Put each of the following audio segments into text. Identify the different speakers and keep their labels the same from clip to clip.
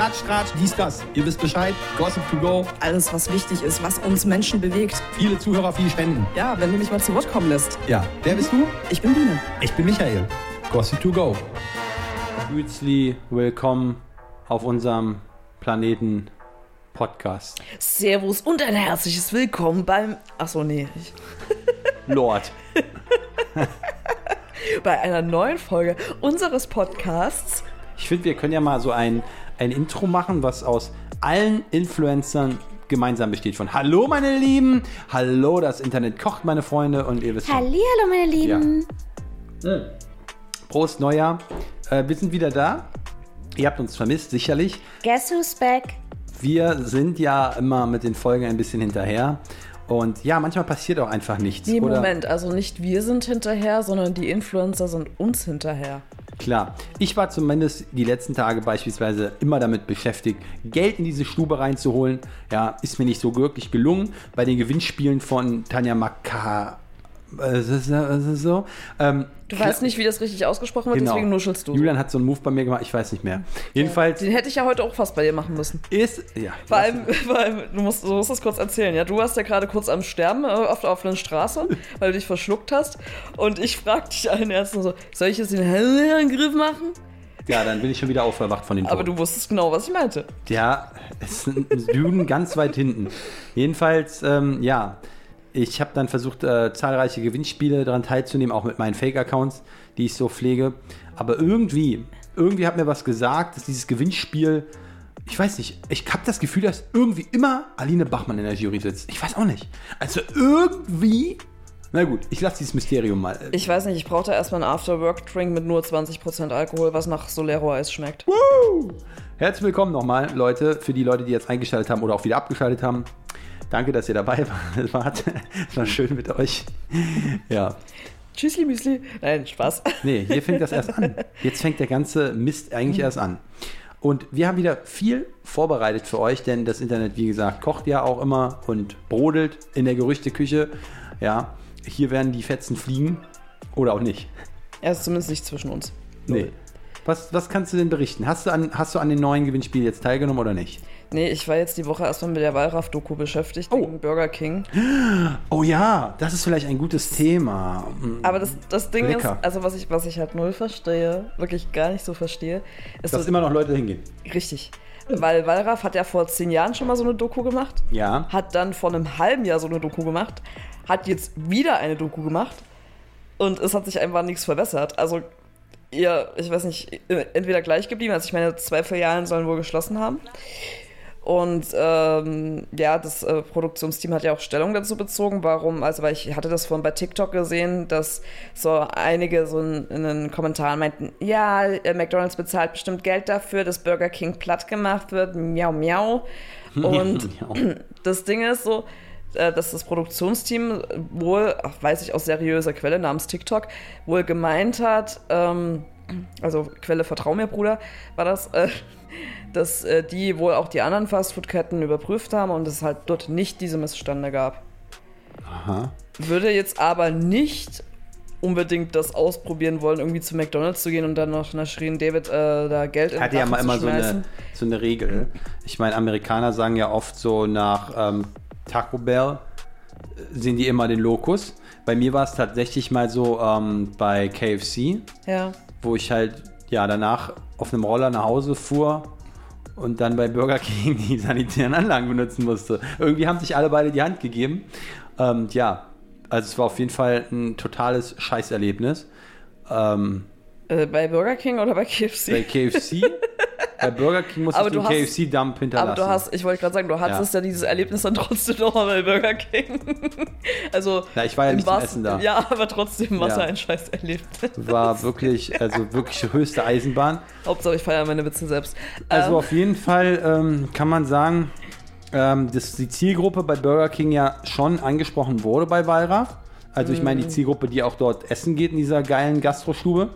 Speaker 1: Klatsch, Tratsch, dies, das. Ihr wisst Bescheid. Gossip to go.
Speaker 2: Alles, was wichtig ist, was uns Menschen bewegt.
Speaker 1: Viele Zuhörer, viele Spenden.
Speaker 2: Ja, wenn du mich mal zu Wort kommen lässt.
Speaker 1: Ja. Wer bist du?
Speaker 2: Ich bin Biene.
Speaker 1: Ich bin Michael. Gossip to go.
Speaker 3: Herzlich willkommen auf unserem Planeten Podcast.
Speaker 2: Servus und ein herzliches Willkommen beim. Achso, nee. Ich,
Speaker 3: Lord.
Speaker 2: bei einer neuen Folge unseres Podcasts.
Speaker 3: Ich finde, wir können ja mal so ein, ein Intro machen, was aus allen Influencern gemeinsam besteht. Von Hallo, meine Lieben. Hallo, das Internet kocht, meine Freunde. Und ihr wisst schon.
Speaker 4: Hallihallo, meine Lieben.
Speaker 3: Prost, Neujahr. Äh, wir sind wieder da. Ihr habt uns vermisst, sicherlich.
Speaker 4: Guess who's back?
Speaker 3: Wir sind ja immer mit den Folgen ein bisschen hinterher. Und ja, manchmal passiert auch einfach nichts.
Speaker 2: Nee,
Speaker 3: oder?
Speaker 2: Moment, also nicht wir sind hinterher, sondern die Influencer sind uns hinterher.
Speaker 3: Klar, ich war zumindest die letzten Tage beispielsweise immer damit beschäftigt, Geld in diese Stube reinzuholen. Ja, ist mir nicht so wirklich gelungen. Bei den Gewinnspielen von Tanja Maka. Äh, so. Ähm,
Speaker 2: Du
Speaker 3: klar-
Speaker 2: weißt nicht, wie das richtig ausgesprochen wird,
Speaker 3: genau.
Speaker 2: deswegen nuschelst du.
Speaker 3: Julian hat so einen Move bei mir gemacht, ich weiß nicht mehr. Jedenfalls
Speaker 2: Den hätte ich ja heute auch fast bei dir machen müssen.
Speaker 3: ist. Ja,
Speaker 2: Vor allem, vor allem du, musst, du musst das kurz erzählen, ja? Du warst ja gerade kurz am Sterben äh, auf der offenen Straße, weil du dich verschluckt hast. Und ich frag dich allen Ärzten so, soll ich jetzt den Angriff machen?
Speaker 3: ja, dann bin ich schon wieder aufgewacht von den
Speaker 2: Aber
Speaker 3: Toten.
Speaker 2: du wusstest genau, was ich meinte.
Speaker 3: Ja, es ein Süden ganz weit hinten. Jedenfalls, ähm, ja, ich habe dann versucht, äh, zahlreiche Gewinnspiele daran teilzunehmen, auch mit meinen Fake-Accounts, die ich so pflege. Aber irgendwie, irgendwie hat mir was gesagt, dass dieses Gewinnspiel, ich weiß nicht, ich habe das Gefühl, dass irgendwie immer Aline Bachmann in der Jury sitzt. Ich weiß auch nicht. Also irgendwie, na gut, ich lasse dieses Mysterium mal.
Speaker 2: Ich weiß nicht, ich brauchte erstmal einen After-Work-Drink mit nur 20% Alkohol, was nach Solero-Eis schmeckt.
Speaker 3: Herzlich willkommen nochmal, Leute, für die Leute, die jetzt eingeschaltet haben oder auch wieder abgeschaltet haben. Danke, dass ihr dabei wart. Es war schön mit euch. Ja.
Speaker 2: Tschüssli, Müsli. Nein, Spaß.
Speaker 3: Nee, hier fängt das erst an. Jetzt fängt der ganze Mist eigentlich erst an. Und wir haben wieder viel vorbereitet für euch, denn das Internet, wie gesagt, kocht ja auch immer und brodelt in der Gerüchteküche. Ja, hier werden die Fetzen fliegen oder auch nicht.
Speaker 2: Er ist zumindest nicht zwischen uns.
Speaker 3: Nee. Was, was kannst du denn berichten? Hast du, an, hast du an den neuen Gewinnspiel jetzt teilgenommen oder nicht?
Speaker 2: Nee, ich war jetzt die Woche erstmal mit der Wallraff-Doku beschäftigt,
Speaker 3: Oh.
Speaker 2: Burger King.
Speaker 3: Oh ja, das ist vielleicht ein gutes Thema.
Speaker 2: Aber das, das Ding
Speaker 3: Lecker.
Speaker 2: ist, also was ich, was ich halt null verstehe, wirklich gar nicht so verstehe, ist
Speaker 3: Dass
Speaker 2: so,
Speaker 3: immer noch Leute hingehen.
Speaker 2: richtig. Weil Wallraff hat ja vor zehn Jahren schon mal so eine Doku gemacht,
Speaker 3: Ja.
Speaker 2: hat dann vor einem halben Jahr so eine Doku gemacht, hat jetzt wieder eine Doku gemacht und es hat sich einfach nichts verbessert. Also ihr, ich weiß nicht, entweder gleich geblieben, also ich meine, zwei Filialen sollen wohl geschlossen haben. Und ähm, ja, das äh, Produktionsteam hat ja auch Stellung dazu bezogen, warum, also weil ich hatte das vorhin bei TikTok gesehen, dass so einige so in, in den Kommentaren meinten, ja, äh, McDonalds bezahlt bestimmt Geld dafür, dass Burger King platt gemacht wird, miau miau. Und das Ding ist so, äh, dass das Produktionsteam wohl, ach, weiß ich aus seriöser Quelle namens TikTok, wohl gemeint hat, ähm, also Quelle Vertrau mir, Bruder, war das, äh, dass äh, die wohl auch die anderen Fastfood-Ketten überprüft haben und es halt dort nicht diese Missstände gab.
Speaker 3: Aha.
Speaker 2: Würde jetzt aber nicht unbedingt das ausprobieren wollen, irgendwie zu McDonalds zu gehen und dann noch nach Shirin David äh, da Geld in
Speaker 3: Hat ja mal immer so eine, so eine Regel. Ich meine, Amerikaner sagen ja oft so nach ähm, Taco Bell äh, sehen die immer den Lokus. Bei mir war es tatsächlich mal so ähm, bei KFC,
Speaker 2: Ja.
Speaker 3: Wo ich halt ja danach auf einem Roller nach Hause fuhr und dann bei Burger King die sanitären Anlagen benutzen musste. Irgendwie haben sich alle beide die Hand gegeben. Ähm, ja, also es war auf jeden Fall ein totales Scheißerlebnis. Ähm,
Speaker 2: Äh, bei Burger King oder bei KFC?
Speaker 3: bei KFC, bei Burger King
Speaker 2: Aber
Speaker 3: den
Speaker 2: du hast-
Speaker 3: KFC-Dump hinterlassen.
Speaker 2: Aber du hast, ich wollte gerade sagen, du hattest ja. dieses Erlebnis dann trotzdem noch mal bei Burger King. also.
Speaker 3: Ja, ich war ja nicht zum Essen da.
Speaker 2: Ja, aber trotzdem war es
Speaker 3: Ja.
Speaker 2: ja ein scheiß Erlebnis.
Speaker 3: war wirklich, also wirklich höchste Eisenbahn.
Speaker 2: Hauptsache, ich feiere meine Witze selbst.
Speaker 3: Also
Speaker 2: Ähm,
Speaker 3: auf jeden Fall ähm, kann man sagen, ähm, dass die Zielgruppe bei Burger King ja schon angesprochen wurde bei Wallraff. Also ich meine, die Zielgruppe, die auch dort essen geht in dieser geilen Gastrostube,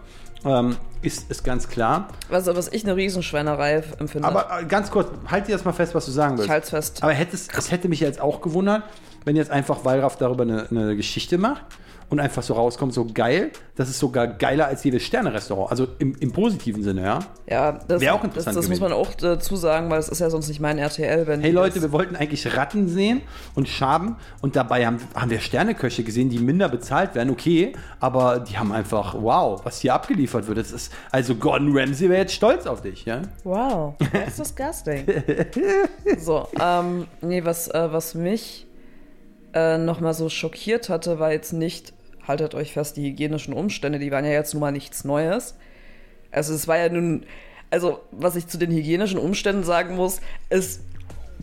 Speaker 3: ähm, ist, ist ganz klar.
Speaker 2: also, was ich eine Riesenschweinerei empfinde.
Speaker 3: Aber äh, ganz kurz, halt dir das mal fest, was du sagen willst.
Speaker 2: ich halte fest.
Speaker 3: Aber es, es hätte mich jetzt auch gewundert, wenn jetzt einfach Wallraff darüber eine, eine Geschichte macht und einfach so rauskommt, so geil, das ist sogar geiler als jedes Sterne-Restaurant. Also im, im positiven Sinne, ja.
Speaker 2: Ja, das,
Speaker 3: Wäre auch
Speaker 2: das,
Speaker 3: interessant
Speaker 2: das muss
Speaker 3: gewesen.
Speaker 2: man auch dazu sagen, weil es ist ja sonst nicht mein RTL, wenn
Speaker 3: Hey Leute,
Speaker 2: das,
Speaker 3: wir wollten eigentlich Ratten sehen und Schaben und dabei haben, haben wir Sterneköche gesehen, die minder bezahlt werden, okay, aber die haben einfach, wow, was hier abgeliefert wird. Das ist, also Gordon Ramsay wäre jetzt stolz auf dich, ja?
Speaker 2: Wow, that's disgusting. so, ähm, nee, was, äh, was mich äh, nochmal so schockiert hatte, war jetzt nicht, haltet euch fest, die hygienischen Umstände, die waren ja jetzt nun mal nichts Neues. Also es war ja nun, also was ich zu den hygienischen Umständen sagen muss, es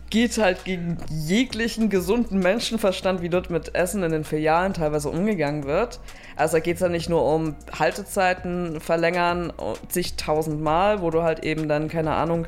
Speaker 2: geht halt gegen jeglichen gesunden Menschenverstand, wie dort mit Essen in den Filialen teilweise umgegangen wird. Also da geht es ja nicht nur um Haltezeiten verlängern, zigtausend Mal, wo du halt eben dann, keine Ahnung,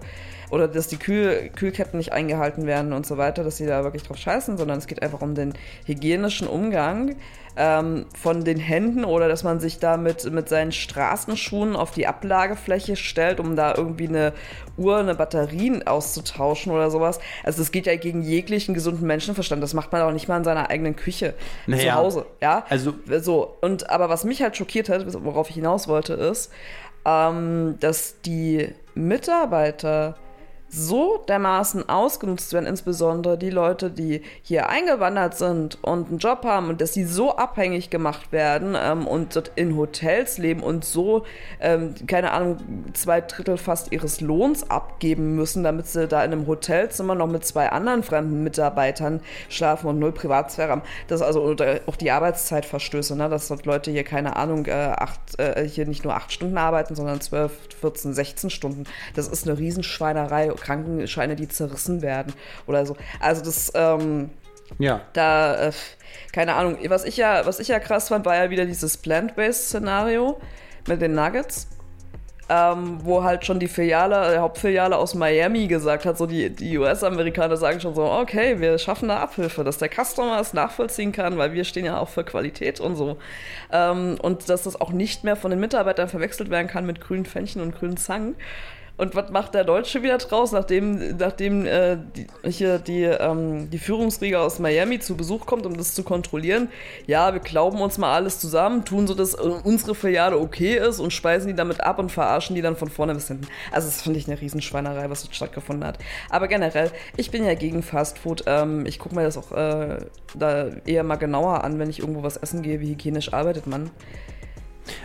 Speaker 2: oder dass die Kühl Kühlketten nicht eingehalten werden und so weiter, dass die da wirklich drauf scheißen, sondern es geht einfach um den hygienischen Umgang ähm, von den Händen oder dass man sich da mit, mit seinen Straßenschuhen auf die Ablagefläche stellt, um da irgendwie eine Uhr, eine Batterien auszutauschen oder sowas. Also das geht ja gegen jeglichen gesunden Menschenverstand. Das macht man auch nicht mal in seiner eigenen Küche
Speaker 3: Naja,
Speaker 2: zu Hause. Ja,
Speaker 3: also-
Speaker 2: so. Und aber was mich halt schockiert hat, worauf ich hinaus wollte, ist, ähm, dass die Mitarbeiter so dermaßen ausgenutzt werden, insbesondere die Leute, die hier eingewandert sind und einen Job haben und dass sie so abhängig gemacht werden ähm, und dort in Hotels leben und so, ähm, keine Ahnung, zwei Drittel fast ihres Lohns abgeben müssen, damit sie da in einem Hotelzimmer noch mit zwei anderen fremden Mitarbeitern schlafen und null Privatsphäre haben. Das ist also auch die Arbeitszeitverstöße, ne? dass dort Leute hier, keine Ahnung, äh, acht, äh, hier nicht nur acht Stunden arbeiten, sondern zwölf, 14, 16 Stunden. Das ist eine Riesenschweinerei. Krankenscheine, die zerrissen werden oder so. Also das, ähm,
Speaker 3: Ja.
Speaker 2: da, äh, keine Ahnung, was ich ja, was ich ja krass fand, war ja wieder dieses Plant-Based-Szenario mit den Nuggets. Ähm, wo halt schon die Filiale, die Hauptfiliale aus Miami gesagt hat, so die, die US-Amerikaner sagen schon so, okay, wir schaffen da Abhilfe, dass der Customer es nachvollziehen kann, weil wir stehen ja auch für Qualität und so. Ähm, und dass das auch nicht mehr von den Mitarbeitern verwechselt werden kann mit grünen Fännchen und grünen Zangen. Und was macht der Deutsche wieder draus, nachdem, nachdem äh, die, hier die, ähm, die Führungsriege aus Miami zu Besuch kommt, um das zu kontrollieren? Ja, wir glauben uns mal alles zusammen, tun so, dass äh, unsere Filiale okay ist und speisen die damit ab und verarschen die dann von vorne bis hinten. Also das finde ich eine Riesenschweinerei, was dort stattgefunden hat. Aber generell, ich bin ja gegen Fastfood. Ähm, ich gucke mir das auch äh, da eher mal genauer an, wenn ich irgendwo was essen gehe, wie hygienisch arbeitet man.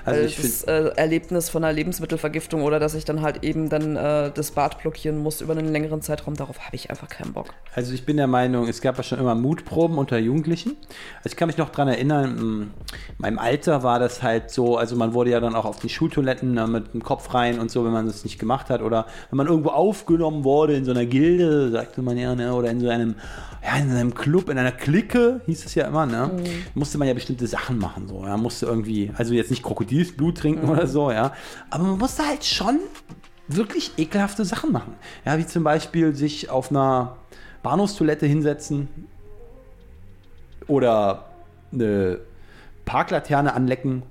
Speaker 3: Also ich
Speaker 2: das äh, Erlebnis von einer Lebensmittelvergiftung oder dass ich dann halt eben dann äh, das Bad blockieren muss über einen längeren Zeitraum, darauf habe ich einfach keinen Bock.
Speaker 3: also ich bin der Meinung, es gab ja schon immer Mutproben unter Jugendlichen. Also ich kann mich noch dran erinnern, in meinem Alter war das halt so, also man wurde ja dann auch auf die Schultoiletten äh, mit dem Kopf rein und so, wenn man das nicht gemacht hat. Oder wenn man irgendwo aufgenommen wurde in so einer Gilde, sagte man ja, ne, oder in so einem, ja, in einem Club, in einer Clique, hieß es ja immer, ne? Musste man ja bestimmte Sachen machen, so, ja, musste irgendwie, also jetzt nicht Krokodilsblut trinken oder so, ja. Aber man musste halt schon wirklich ekelhafte Sachen machen. Ja, wie zum Beispiel sich auf einer Bahnhofstoilette hinsetzen oder eine Parklaterne anlecken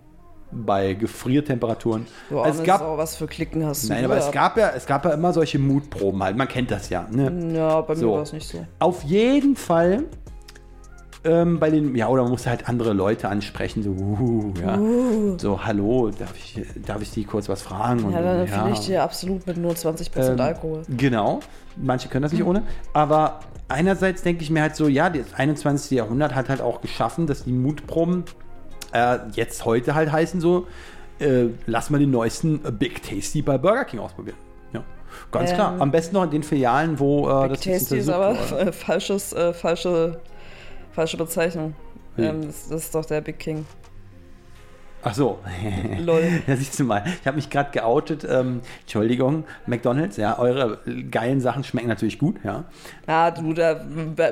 Speaker 3: bei Gefriertemperaturen.
Speaker 2: Ja,
Speaker 3: es
Speaker 2: es
Speaker 3: gab,
Speaker 2: auch was für Klicken hast du.
Speaker 3: nein, aber es
Speaker 2: gehört.
Speaker 3: gab ja, es gab ja immer solche Mutproben halt. Man kennt das ja. Ne?
Speaker 2: Ja, bei mir
Speaker 3: So.
Speaker 2: war es nicht so.
Speaker 3: Auf jeden Fall ähm, bei den, ja, oder man muss halt andere Leute ansprechen, so, uh, ja, so, hallo, darf ich, darf ich die kurz was fragen? Und,
Speaker 2: Ja, dann empfehle ich dir absolut mit nur 20%
Speaker 3: ähm,
Speaker 2: Alkohol.
Speaker 3: Genau, manche können das nicht ohne. Aber einerseits denke ich mir halt so, ja, das 21. Jahrhundert hat halt auch geschaffen, dass die Mutproben äh, jetzt heute halt heißen so, äh, lass mal den neuesten äh, Big Tasty bei Burger King ausprobieren. Ja, ganz
Speaker 2: Ähm,
Speaker 3: klar. Am besten noch in den Filialen, wo äh,
Speaker 2: Big
Speaker 3: das
Speaker 2: Tasty ist aber äh, falsches, äh, falsche, falsche Bezeichnung.
Speaker 3: Wie?
Speaker 2: Ähm, das, das ist doch der Big King.
Speaker 3: Ach so.
Speaker 2: Lol.
Speaker 3: Ja, siehst du mal. Ich habe mich gerade geoutet. Ähm, Entschuldigung, McDonalds, ja, eure geilen Sachen schmecken natürlich gut, ja.
Speaker 2: Ja, du, da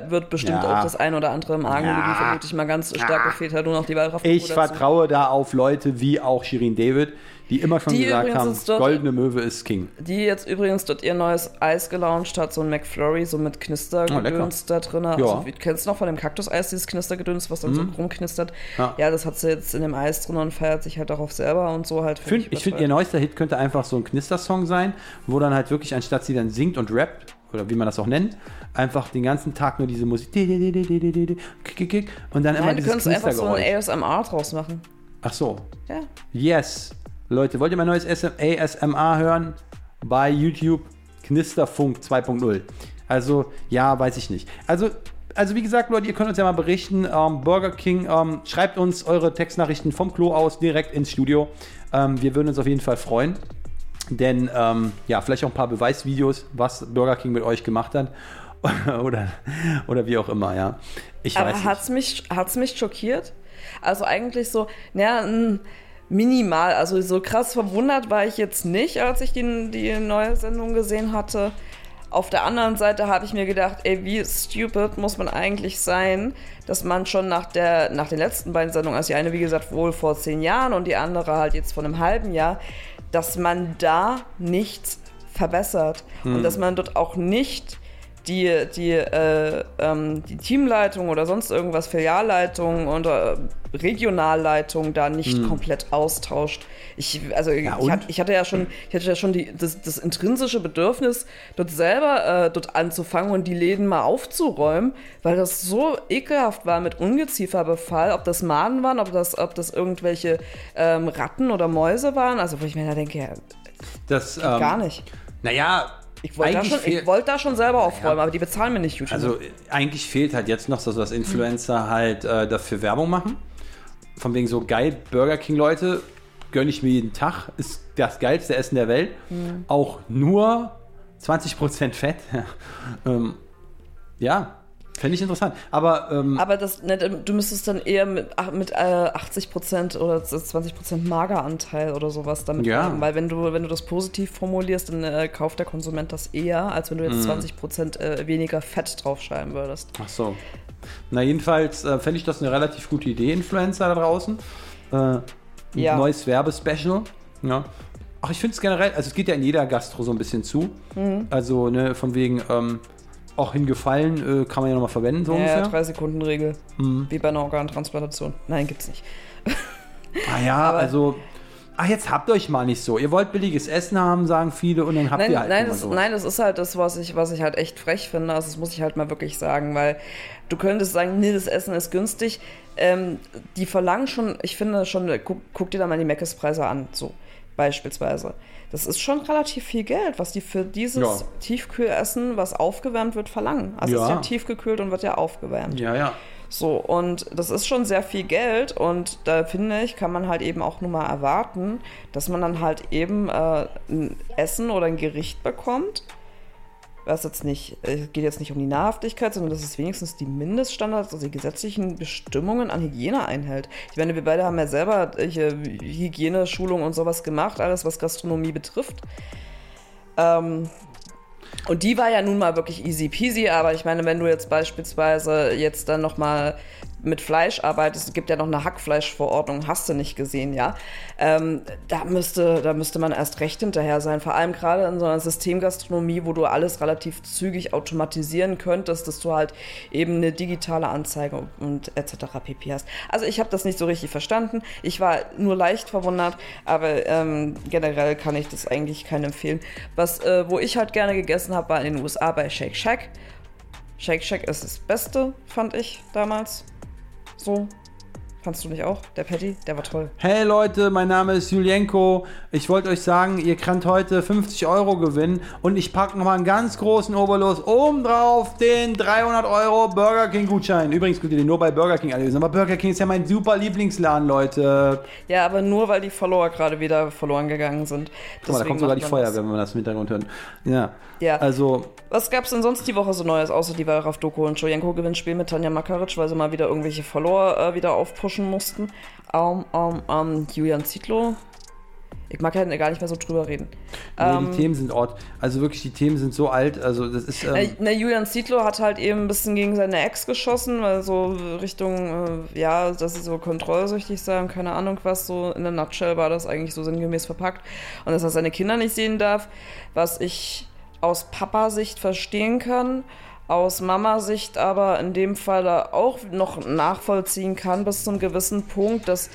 Speaker 2: wird bestimmt
Speaker 3: Ja.
Speaker 2: auch das ein oder andere im Argen
Speaker 3: Ja.
Speaker 2: liegen, vermute ich mal ganz stark. Da fehlt halt nur noch die Wahlkraft.
Speaker 3: Ich vertraue da auf Leute wie auch Shirin David die immer schon
Speaker 2: die
Speaker 3: gesagt haben,
Speaker 2: dort,
Speaker 3: goldene Möwe ist King.
Speaker 2: Die jetzt übrigens dort ihr neues Eis gelauncht hat, so ein McFlurry, so mit
Speaker 3: ah,
Speaker 2: Knistergedöns oh, da drin. Also,
Speaker 3: ja. Also,
Speaker 2: du kennst du noch von dem Kaktuseis, dieses Knistergedöns, was dann mhm. so rumknistert?
Speaker 3: Ja.
Speaker 2: ja. das hat sie jetzt in dem Eis drin und feiert sich halt darauf selber und so halt.
Speaker 3: Find, ich, finde, ihr neuester Hit könnte einfach so ein Knistersong sein, wo dann halt wirklich, anstatt sie dann singt und rappt, oder wie man das auch nennt, einfach den ganzen Tag nur diese Musik und dann immer
Speaker 2: Nein,
Speaker 3: dieses du
Speaker 2: könntest einfach so ein ASMR draus machen.
Speaker 3: Ach so.
Speaker 2: Ja.
Speaker 3: Yes. Leute, wollt ihr mein neues SM ASMR hören? Bei YouTube Knisterfunk 2.0. Also, ja, weiß ich nicht. Also, also wie gesagt, Leute, ihr könnt uns ja mal berichten. Ähm, Burger King, ähm, schreibt uns eure Textnachrichten vom Klo aus direkt ins Studio. Ähm, wir würden uns auf jeden Fall freuen. Denn, ähm, ja, vielleicht auch ein paar Beweisvideos, was Burger King mit euch gemacht hat. oder, oder wie auch immer, ja. Ich weiß
Speaker 2: Aber
Speaker 3: nicht.
Speaker 2: hat's mich, hat's mich schockiert? Also eigentlich so, naja, minimal. Also so krass verwundert war ich jetzt nicht, als ich die, die neue Sendung gesehen hatte. Auf der anderen Seite habe ich mir gedacht, ey, wie stupid muss man eigentlich sein, dass man schon nach, der, nach den letzten beiden Sendungen, also die eine, wie gesagt, wohl vor zehn Jahren und die andere halt jetzt vor einem halben Jahr, dass man da nichts verbessert und dass man dort auch nicht die, die, äh, ähm, die Teamleitung oder sonst irgendwas, Filialleitung oder Regionalleitung da nicht komplett austauscht. Ich, also ich,
Speaker 3: und?
Speaker 2: hat, ich hatte ja schon, ich hatte ja schon die, das, das intrinsische Bedürfnis, dort selber äh, dort anzufangen und die Läden mal aufzuräumen, weil das so ekelhaft war mit Ungezieferbefall, ob das Maden waren, ob das, ob das irgendwelche ähm, Ratten oder Mäuse waren. Also wo ich mir da denke, ja,
Speaker 3: das, ähm,
Speaker 2: gar nicht.
Speaker 3: Naja,
Speaker 2: Ich wollte da, schon- ich wollte da schon selber aufräumen, aber die bezahlen mir nicht YouTube.
Speaker 3: Also eigentlich fehlt halt jetzt noch, so, dass Influencer halt äh, dafür Werbung machen. Von wegen so geil, Burger King Leute, gönne ich mir jeden Tag, ist das geilste Essen der Welt. Auch nur 20% Fett. ähm, ja, fände ich interessant. Aber, ähm,
Speaker 2: Aber das, ne, du müsstest dann eher mit, mit äh, 80% oder 20% Mageranteil oder sowas damit
Speaker 3: Ja.
Speaker 2: haben. Weil wenn du, wenn du das positiv formulierst, dann äh, kauft der Konsument das eher, als wenn du jetzt
Speaker 3: Mhm.
Speaker 2: 20% äh, weniger Fett draufschreiben würdest.
Speaker 3: ach so. Na, jedenfalls äh, fände ich das eine relativ gute Idee, Influencer da draußen. Äh,
Speaker 2: Ja.
Speaker 3: neues Werbespecial. Ja. Ach, ich finde es generell, also es geht ja in jeder Gastro so ein bisschen zu.
Speaker 2: Mhm.
Speaker 3: Also, ne, von wegen, ähm, auch hingefallen, äh, kann man ja nochmal verwenden, so
Speaker 2: Ja,
Speaker 3: ungefähr.
Speaker 2: drei Sekunden Regel.
Speaker 3: Mhm.
Speaker 2: Wie bei einer Organtransplantation. Nein, gibt's nicht.
Speaker 3: Ah ja, also. Ach, jetzt habt euch mal nicht so. Ihr wollt billiges Essen haben, sagen viele, und dann habt
Speaker 2: Nein,
Speaker 3: ihr halt
Speaker 2: nein, das,
Speaker 3: so.
Speaker 2: nein, das ist halt das, was ich, was ich halt echt frech finde. Also das muss ich halt mal wirklich sagen, weil du könntest sagen, nee, das Essen ist günstig. Ähm, die verlangen schon, ich finde schon, guck, guck dir da mal die Meckes-Preise an, so beispielsweise. Das ist schon relativ viel Geld, was die für dieses
Speaker 3: Ja.
Speaker 2: Tiefkühlessen, was aufgewärmt wird, verlangen. Also es ist
Speaker 3: Ja.
Speaker 2: ja tiefgekühlt und wird ja aufgewärmt.
Speaker 3: Ja, ja.
Speaker 2: So, und das ist schon sehr viel Geld und da finde ich, kann man halt eben auch nur mal erwarten, dass man dann halt eben äh, ein Essen oder ein Gericht bekommt, was jetzt nicht, es geht jetzt nicht um die Nahrhaftigkeit, sondern dass es wenigstens die Mindeststandards, also die gesetzlichen Bestimmungen an Hygiene einhält. Ich meine, wir beide haben ja selber äh, Hygieneschulung und sowas gemacht, alles was Gastronomie betrifft. Ähm, und die war ja nun mal wirklich easy peasy, aber ich meine, wenn du jetzt beispielsweise jetzt dann nochmal mit Fleisch arbeitest, es gibt ja noch eine Hackfleischverordnung, hast du nicht gesehen, ja. Ähm, da, müsste, da müsste man erst recht hinterher sein. Vor allem gerade in so einer Systemgastronomie, wo du alles relativ zügig automatisieren könntest, dass du halt eben eine digitale Anzeige und etc. pp. hast. Also ich habe das nicht so richtig verstanden. Ich war nur leicht verwundert, aber ähm, generell kann ich das eigentlich keinem empfehlen. Was, äh, wo ich halt gerne gegessen habe, war in den USA bei Shake Shack. Shake Shack ist das Beste, fand ich damals. そ。Fandst du nicht auch? Der Patty, der war toll.
Speaker 3: Hey Leute, mein Name ist Julienko. Ich wollte euch sagen, ihr könnt heute 50 Euro gewinnen und ich packe nochmal einen ganz großen Oberlos oben drauf den 300 Euro Burger King Gutschein. Übrigens könnt ihr den nur bei Burger King anlesen, aber Burger King ist ja mein super Lieblingsladen, Leute.
Speaker 2: Ja, aber nur weil die Follower gerade wieder verloren gegangen sind.
Speaker 3: Guck mal, da kommt sogar die Feuerwehr, wenn man das im Hintergrund hört. Ja.
Speaker 2: Ja.
Speaker 3: Also,
Speaker 2: Was gab's denn sonst die Woche so Neues, außer die Wallraff-Doku und Jojenko Gewinnspiel mit Tanja Makaric, weil sie mal wieder irgendwelche Follower äh, wieder aufpushen mussten? Ähm, ähm, ähm, Julian Zietlow. Ich mag ja gar nicht mehr so drüber reden.
Speaker 3: Nee,
Speaker 2: Ähm,
Speaker 3: die Themen sind Ort. Also wirklich, die Themen sind so alt. Also das ist.
Speaker 2: Na,
Speaker 3: Ähm,
Speaker 2: na, Julian Zietlow hat halt eben ein bisschen gegen seine Ex geschossen, weil so Richtung, äh, ja, dass sie so kontrollsüchtig sei und keine Ahnung was, so in der Nutshell war das eigentlich so sinngemäß verpackt. Und dass er seine Kinder nicht sehen darf, was ich aus Papa-Sicht verstehen kann, aus Mama-Sicht aber in dem Fall auch noch nachvollziehen kann bis zu einem gewissen Punkt, dass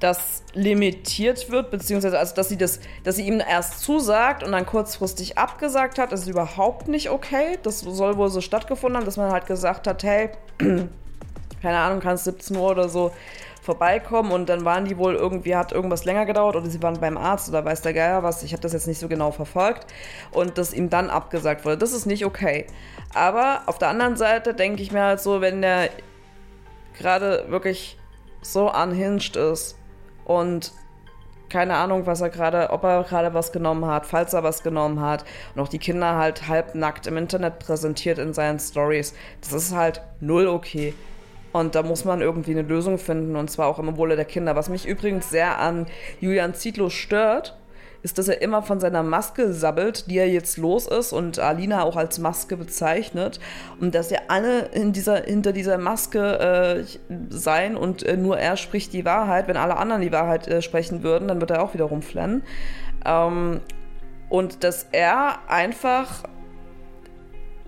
Speaker 2: das limitiert wird, beziehungsweise also, dass sie das, dass sie ihm erst zusagt und dann kurzfristig abgesagt hat, ist überhaupt nicht okay. Das soll wohl so stattgefunden haben, dass man halt gesagt hat, hey, keine Ahnung, kannst 17 Uhr oder so vorbeikommen und dann waren die wohl irgendwie, hat irgendwas länger gedauert oder sie waren beim Arzt oder weiß der Geier was, ich habe das jetzt nicht so genau verfolgt und dass ihm dann abgesagt wurde. Das ist nicht okay. Aber auf der anderen Seite denke ich mir halt so, wenn der gerade wirklich so unhinged ist und keine Ahnung, was er gerade, ob er gerade was genommen hat, falls er was genommen hat und auch die Kinder halt halbnackt im Internet präsentiert in seinen Stories. Das ist halt null okay. Und da muss man irgendwie eine Lösung finden und zwar auch im Wohle der Kinder. Was mich übrigens sehr an Julian Zietlow stört, ist, dass er immer von seiner Maske sabbelt, die er jetzt los ist und Alina auch als Maske bezeichnet und dass ja alle in dieser, hinter dieser Maske äh, sein und äh, nur er spricht die Wahrheit. Wenn alle anderen die Wahrheit äh, sprechen würden, dann wird er auch wieder rumflennen. Ähm, und dass er einfach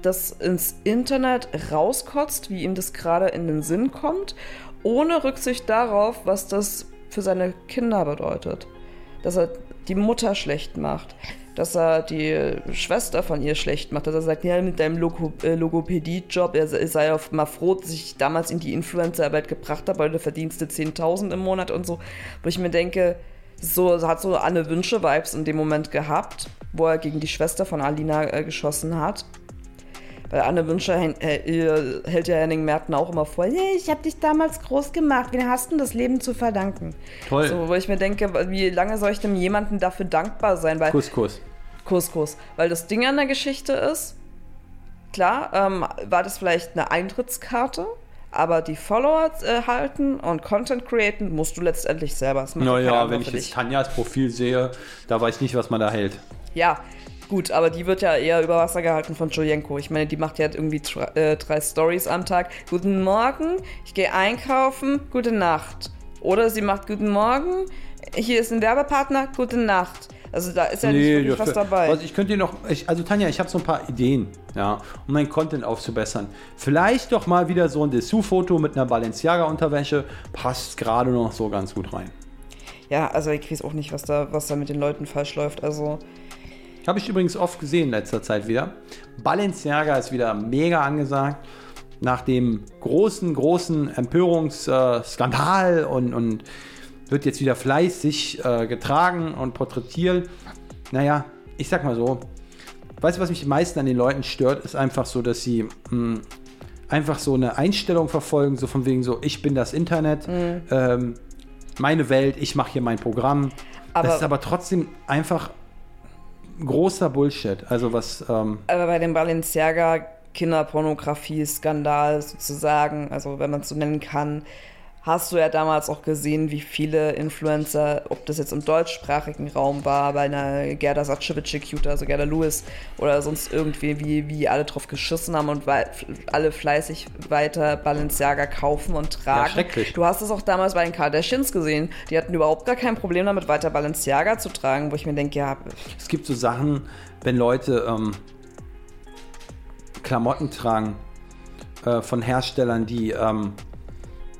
Speaker 2: das ins Internet rauskotzt, wie ihm das gerade in den Sinn kommt, ohne Rücksicht darauf, was das für seine Kinder bedeutet. Dass er die Mutter schlecht macht, dass er die Schwester von ihr schlecht macht, dass er sagt, ja, mit deinem Logo äh, Logopädie-Job, er sei- auf mal froh, dass ich damals in die Influencer-Arbeit gebracht habe, weil du verdienst du 10.000 im Monat und so. Wo ich mir denke, so hat so Anne Wünsche-Vibes in dem Moment gehabt, wo er gegen die Schwester von Alina äh, geschossen hat. Weil Anne Wünsche äh, hält ja Henning Merten auch immer vor, hey, ich habe dich damals groß gemacht, wen hast du denn das Leben zu verdanken?
Speaker 3: Toll.
Speaker 2: So, wo ich mir denke, wie lange soll ich dem jemandem dafür dankbar sein? Weil
Speaker 3: Kuss, Kuss.
Speaker 2: Kuss, Kuss. Weil das Ding an der Geschichte ist, klar, ähm, war das vielleicht eine Eintrittskarte, aber die Follower äh, halten und Content createn musst du letztendlich selber. Das
Speaker 3: Naja, wenn ich jetzt. Tanjas Profil sehe, da weiß ich nicht, was man da hält.
Speaker 2: Ja, gut, aber die wird ja eher über Wasser gehalten von Julienko. Ich meine, die macht ja irgendwie tr- äh, drei Stories am Tag. Guten Morgen, ich gehe einkaufen, gute Nacht. Oder sie macht Guten Morgen, hier ist ein Werbepartner, gute Nacht. Also da ist ja nicht wirklich was dabei.
Speaker 3: Also ich könnte dir noch, ich, also Tanja, ich habe so ein paar Ideen, ja, um meinen Content aufzubessern. Vielleicht doch mal wieder so ein Dessous-Foto mit einer Balenciaga-Unterwäsche, passt gerade noch so ganz gut rein.
Speaker 2: Ja, also ich weiß auch nicht, was da, was da mit den Leuten falsch läuft. Also,
Speaker 3: Habe ich übrigens oft gesehen in letzter Zeit wieder. Balenciaga ist wieder mega angesagt. Nach dem großen, großen Empörungsskandal und, und wird jetzt wieder fleißig äh, getragen und porträtiert. Naja, ich sag mal so, weißt du, was mich am meisten an den Leuten stört, ist einfach so, dass sie mh, einfach so eine Einstellung verfolgen, so von wegen so, ich bin das Internet, ähm, meine Welt, ich mache hier mein Programm.
Speaker 2: Aber-
Speaker 3: das ist aber trotzdem einfach großer Bullshit. Also was, ähm,
Speaker 2: aber bei dem Balenciaga Kinderpornografie-Skandal sozusagen, also wenn man es so nennen kann, hast du ja damals auch gesehen, wie viele Influencer, ob das jetzt im deutschsprachigen Raum war, bei einer Gerda Satschewitsch-Cute, also Gerda Lewis oder sonst irgendwie, wie, wie alle drauf geschissen haben und alle fleißig weiter Balenciaga kaufen und tragen.
Speaker 3: schrecklich.
Speaker 2: Du hast es auch damals bei den Kardashians gesehen, die hatten überhaupt gar kein Problem damit, weiter Balenciaga zu tragen, wo ich mir denke, ja,
Speaker 3: es gibt so Sachen, wenn Leute ähm, Klamotten tragen äh, von Herstellern, die ähm,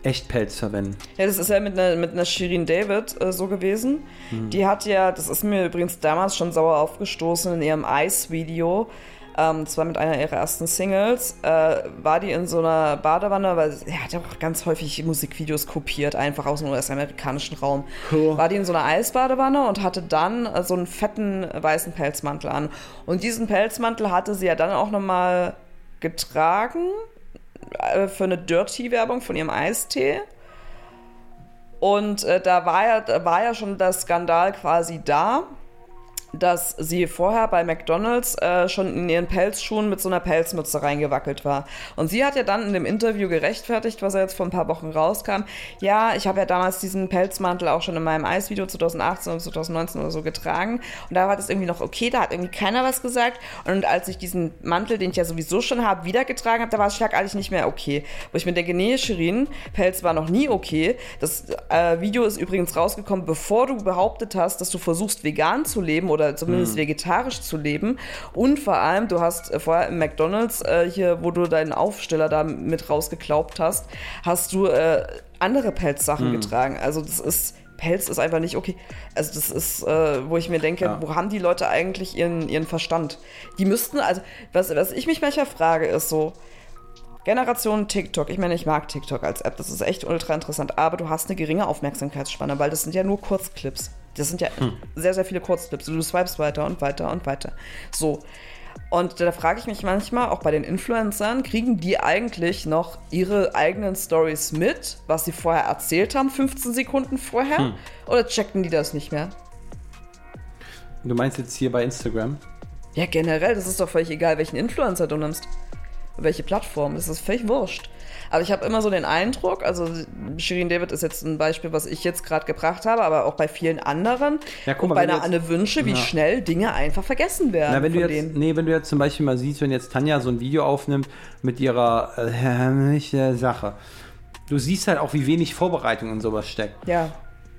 Speaker 3: Echtpelz verwenden.
Speaker 2: Ja, das ist ja mit einer, mit einer Shirin David äh, so gewesen. Die hat ja, das ist mir übrigens damals schon sauer aufgestoßen in ihrem Ice-Video. Ähm, zwar mit einer ihrer ersten Singles, äh, war die in so einer Badewanne, weil sie hat ja auch ganz häufig Musikvideos kopiert, einfach aus dem US-amerikanischen Raum. War die in so einer Eisbadewanne und hatte dann äh, so einen fetten weißen Pelzmantel an. Und diesen Pelzmantel hatte sie ja dann auch nochmal getragen äh, für eine Dirty-Werbung von ihrem Eistee. Und äh, da, war ja, da war ja schon der Skandal quasi da, dass sie vorher bei McDonalds äh, schon in ihren Pelzschuhen mit so einer Pelzmütze reingewackelt war. Und sie hat ja dann in dem Interview gerechtfertigt, was er jetzt vor ein paar Wochen rauskam. Ja, ich habe ja damals diesen Pelzmantel auch schon in meinem Eisvideo 2018 und 2019 oder so getragen. Und da war das irgendwie noch okay, da hat irgendwie keiner was gesagt. Und als ich diesen Mantel, den ich ja sowieso schon habe, wieder getragen habe, da war es schlagartig nicht mehr okay. Wo ich mir denke, nee, Shirin, Pelz war noch nie okay. Das äh, Video ist übrigens rausgekommen, bevor du behauptet hast, dass du versuchst, vegan zu leben oder zumindest
Speaker 3: Mhm.
Speaker 2: vegetarisch zu leben. Und vor allem, du hast äh, vorher im McDonalds, äh, hier, wo du deinen Aufsteller da mit rausgeklaubt hast, hast du äh, andere Pelzsachen
Speaker 3: Mhm.
Speaker 2: getragen. Also das ist. Pelz ist einfach nicht okay. Also das ist, äh, wo ich mir denke,
Speaker 3: Ja.
Speaker 2: wo haben die Leute eigentlich ihren, ihren Verstand? Die müssten, also was, was ich mich manchmal frage, ist so, Generation TikTok. Ich meine, ich mag TikTok als App, das ist echt ultra interessant, aber du hast eine geringe Aufmerksamkeitsspanne, weil das sind ja nur Kurzclips. Das sind ja sehr, sehr viele Kurzclips. Du swipest weiter und weiter und weiter. So. Und da frage ich mich manchmal, auch bei den Influencern, kriegen die eigentlich noch ihre eigenen Stories mit, was sie vorher erzählt haben, 15 Sekunden vorher? Oder checken die das nicht mehr?
Speaker 3: Du meinst jetzt hier bei Instagram?
Speaker 2: Ja, generell, das ist doch völlig egal, welchen Influencer du nimmst. Welche Plattform, das ist völlig wurscht. Aber ich habe immer so den Eindruck, also Shirin David ist jetzt ein Beispiel, was ich jetzt gerade gebracht habe, aber auch bei vielen anderen,
Speaker 3: Ja, guck
Speaker 2: und
Speaker 3: mal,
Speaker 2: bei
Speaker 3: wenn du
Speaker 2: einer Anne Wünsche, wie
Speaker 3: Ja.
Speaker 2: schnell Dinge einfach vergessen werden
Speaker 3: Na, wenn du jetzt,
Speaker 2: denen.
Speaker 3: nee, wenn du jetzt zum Beispiel mal siehst, wenn jetzt Tanja so ein Video aufnimmt mit ihrer äh, Sache, du siehst halt auch, wie wenig Vorbereitung in sowas steckt.
Speaker 2: Ja,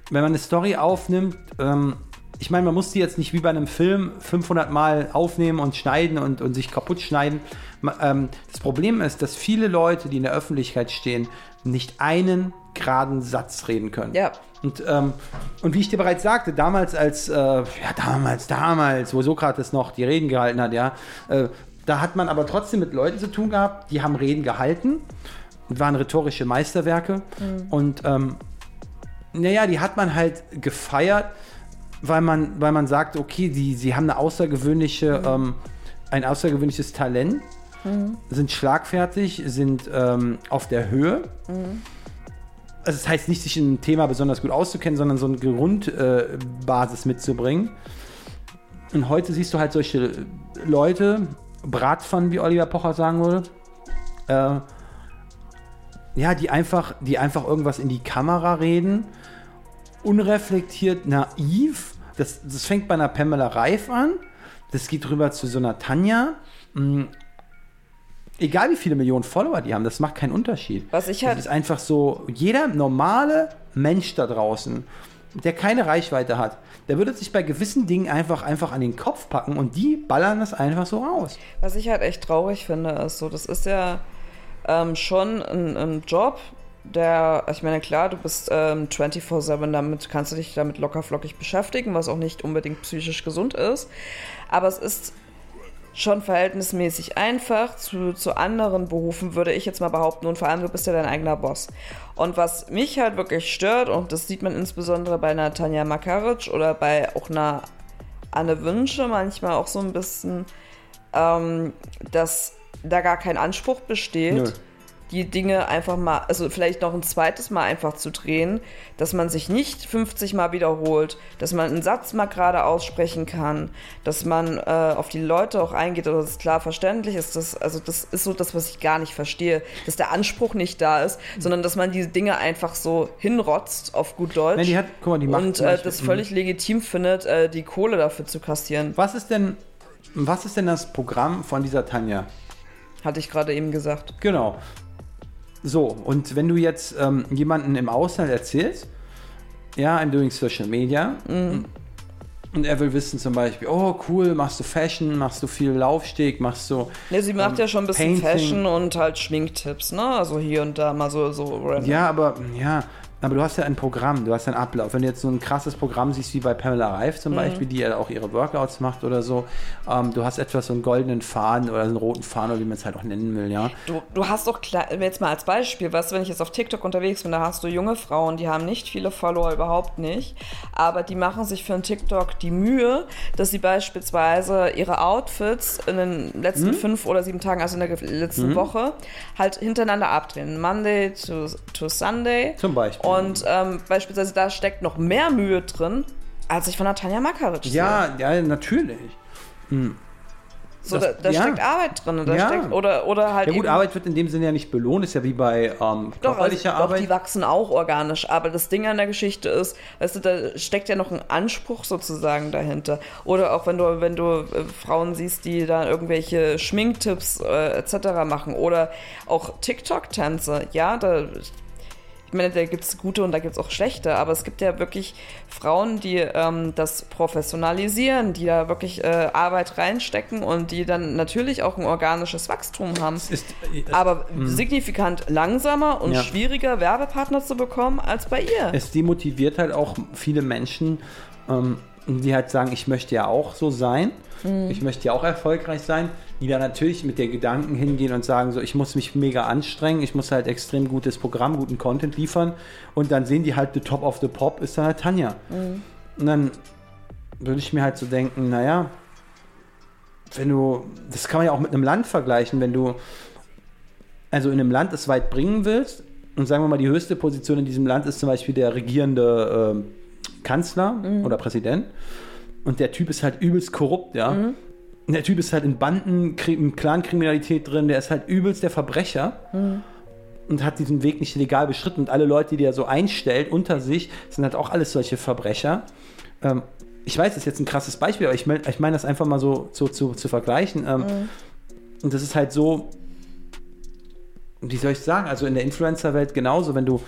Speaker 3: Wenn man eine Story aufnimmt, ähm, ich meine, man muss die jetzt nicht wie bei einem Film 500 Mal aufnehmen und schneiden und, und sich kaputt schneiden. Ähm, das Problem ist, dass viele Leute, die in der Öffentlichkeit stehen, nicht einen geraden Satz reden können.
Speaker 2: Ja.
Speaker 3: Und, ähm, und wie ich dir bereits sagte, damals als, äh, ja damals, damals, wo Sokrates noch die Reden gehalten hat, ja, äh, da hat man aber trotzdem mit Leuten zu tun gehabt, die haben Reden gehalten und waren rhetorische Meisterwerke. Und ähm, naja, die hat man halt gefeiert, weil man, weil man sagt, okay, die, sie haben eine außergewöhnliche, ähm, ein außergewöhnliches Talent, sind schlagfertig, sind ähm, auf der Höhe. Also das heißt nicht, sich in einem Thema besonders gut auszukennen, sondern so eine Grundbasis äh, mitzubringen. Und heute siehst du halt solche Leute, Bratpfannen, wie Oliver Pocher sagen würde, äh, ja, die einfach, die einfach irgendwas in die Kamera reden, unreflektiert, naiv. Das, das fängt bei einer Pamela Reif an, das geht rüber zu so einer Tanja. Mm, Egal wie viele Millionen Follower die haben, das macht keinen Unterschied.
Speaker 2: Was ich
Speaker 3: Das
Speaker 2: halt-
Speaker 3: ist einfach so, jeder normale Mensch da draußen, der keine Reichweite hat, der würde sich bei gewissen Dingen einfach, einfach an den Kopf packen und die ballern das einfach so raus.
Speaker 2: Was ich halt echt traurig finde, ist so, das ist ja ähm, schon ein, ein Job, der, ich meine, klar, du bist ähm, 24-7, damit kannst du dich damit locker flockig beschäftigen, was auch nicht unbedingt psychisch gesund ist. Aber es ist schon verhältnismäßig einfach zu, zu anderen Berufen, würde ich jetzt mal behaupten. Und vor allem, du bist ja dein eigener Boss. Und was mich halt wirklich stört, und das sieht man insbesondere bei einer Tanja Makaric oder bei auch einer Anne Wünsche manchmal auch so ein bisschen, ähm, dass da gar kein Anspruch besteht,
Speaker 3: Nö.
Speaker 2: Die Dinge einfach mal, also vielleicht noch ein zweites Mal einfach zu drehen, dass man sich nicht 50 Mal wiederholt, dass man einen Satz mal gerade aussprechen kann, dass man äh, auf die Leute auch eingeht oder dass es klar verständlich ist. Das, also das ist so das, was ich gar nicht verstehe, dass der Anspruch nicht da ist, sondern dass man diese Dinge einfach so hinrotzt auf gut Deutsch
Speaker 3: Nein, die hat- guck mal, die macht
Speaker 2: und äh, das völlig legitim findet, äh, die Kohle dafür zu kassieren.
Speaker 3: Was ist denn, was ist denn das Programm von dieser Tanja?
Speaker 2: Hatte ich gerade eben gesagt.
Speaker 3: Genau. So, und wenn du jetzt ähm, jemanden im Ausland erzählst, ja, I'm doing Social Media, und er will wissen zum Beispiel, oh cool, machst du Fashion, machst du viel Laufsteg, machst du.
Speaker 2: Ne, sie macht
Speaker 3: ähm,
Speaker 2: ja schon ein bisschen
Speaker 3: Painting.
Speaker 2: Fashion und halt Schminktipps, ne? Also hier und da mal so, so random.
Speaker 3: Ja, aber ja, aber du hast ja ein Programm, du hast einen Ablauf. Wenn du jetzt so ein krasses Programm siehst wie bei Pamela Reif
Speaker 2: Mhm.
Speaker 3: zum Beispiel, die ja auch ihre Workouts macht oder so, ähm, du hast etwas so einen goldenen Faden oder so einen roten Faden oder wie man es halt auch nennen will, ja.
Speaker 2: Du, du hast doch jetzt mal als Beispiel, weißt du, wenn ich jetzt auf TikTok unterwegs bin, da hast du junge Frauen, die haben nicht viele Follower, überhaupt nicht, aber die machen sich für einen TikTok die Mühe, dass sie beispielsweise ihre Outfits in den letzten fünf oder sieben Tagen, also in der letzten Woche, halt hintereinander abdrehen. Monday to, to Sunday.
Speaker 3: Zum Beispiel.
Speaker 2: Und ähm, beispielsweise da steckt noch mehr Mühe drin, als ich von der Tanja Makaric sehe.
Speaker 3: Ja, ja, natürlich.
Speaker 2: So,
Speaker 3: Das-
Speaker 2: da, da
Speaker 3: ja.
Speaker 2: steckt Arbeit drin. Da
Speaker 3: Ja.
Speaker 2: steckt, oder, oder halt
Speaker 3: Ja gut, Arbeit wird in dem Sinne ja nicht belohnt, ist ja wie bei ähm,
Speaker 2: Doch, also,
Speaker 3: körperlicher
Speaker 2: doch,
Speaker 3: Arbeit.
Speaker 2: die wachsen auch organisch. Aber das Ding an der Geschichte ist, weißt du, da steckt ja noch ein Anspruch sozusagen dahinter. Oder auch wenn du, wenn du äh, Frauen siehst, die da irgendwelche Schminktipps äh, etc. machen. Oder auch TikTok-Tänze. Ja, da. Ich meine, da gibt es gute und da gibt es auch schlechte, aber es gibt ja wirklich Frauen, die ähm, das professionalisieren, die da wirklich äh, Arbeit reinstecken und die dann natürlich auch ein organisches Wachstum haben.
Speaker 3: ist, äh,
Speaker 2: Aber signifikant langsamer und
Speaker 3: Ja.
Speaker 2: schwieriger Werbepartner zu bekommen als bei ihr.
Speaker 3: es demotiviert halt auch viele Menschen, ähm, die halt sagen, ich möchte ja auch so sein,
Speaker 2: Mhm.
Speaker 3: ich möchte ja auch erfolgreich sein, die dann natürlich mit der Gedanken hingehen und sagen, so, ich muss mich mega anstrengen, ich muss halt extrem gutes Programm, guten Content liefern und dann sehen die halt, the top of the pop ist dann halt Tanja.
Speaker 2: Mhm.
Speaker 3: Und dann würde ich mir halt so denken, naja, wenn du, das kann man ja auch mit einem Land vergleichen, wenn du also in einem Land es weit bringen willst, und sagen wir mal, die höchste Position in diesem Land ist zum Beispiel der regierende ähm, Kanzler oder Präsident, und der Typ ist halt übelst korrupt, ja. Und der Typ ist halt in Banden, in Clankriminalität drin, der ist halt übelst der Verbrecher und hat diesen Weg nicht legal beschritten. Und alle Leute, die er so einstellt unter sich, sind halt auch alles solche Verbrecher. Ähm, ich weiß, das ist jetzt ein krasses Beispiel, aber ich, mein- ich meine das einfach mal so zu, zu, zu vergleichen. Ähm, Und das ist halt so, wie soll ich sagen, also in der Influencer-Welt genauso, wenn du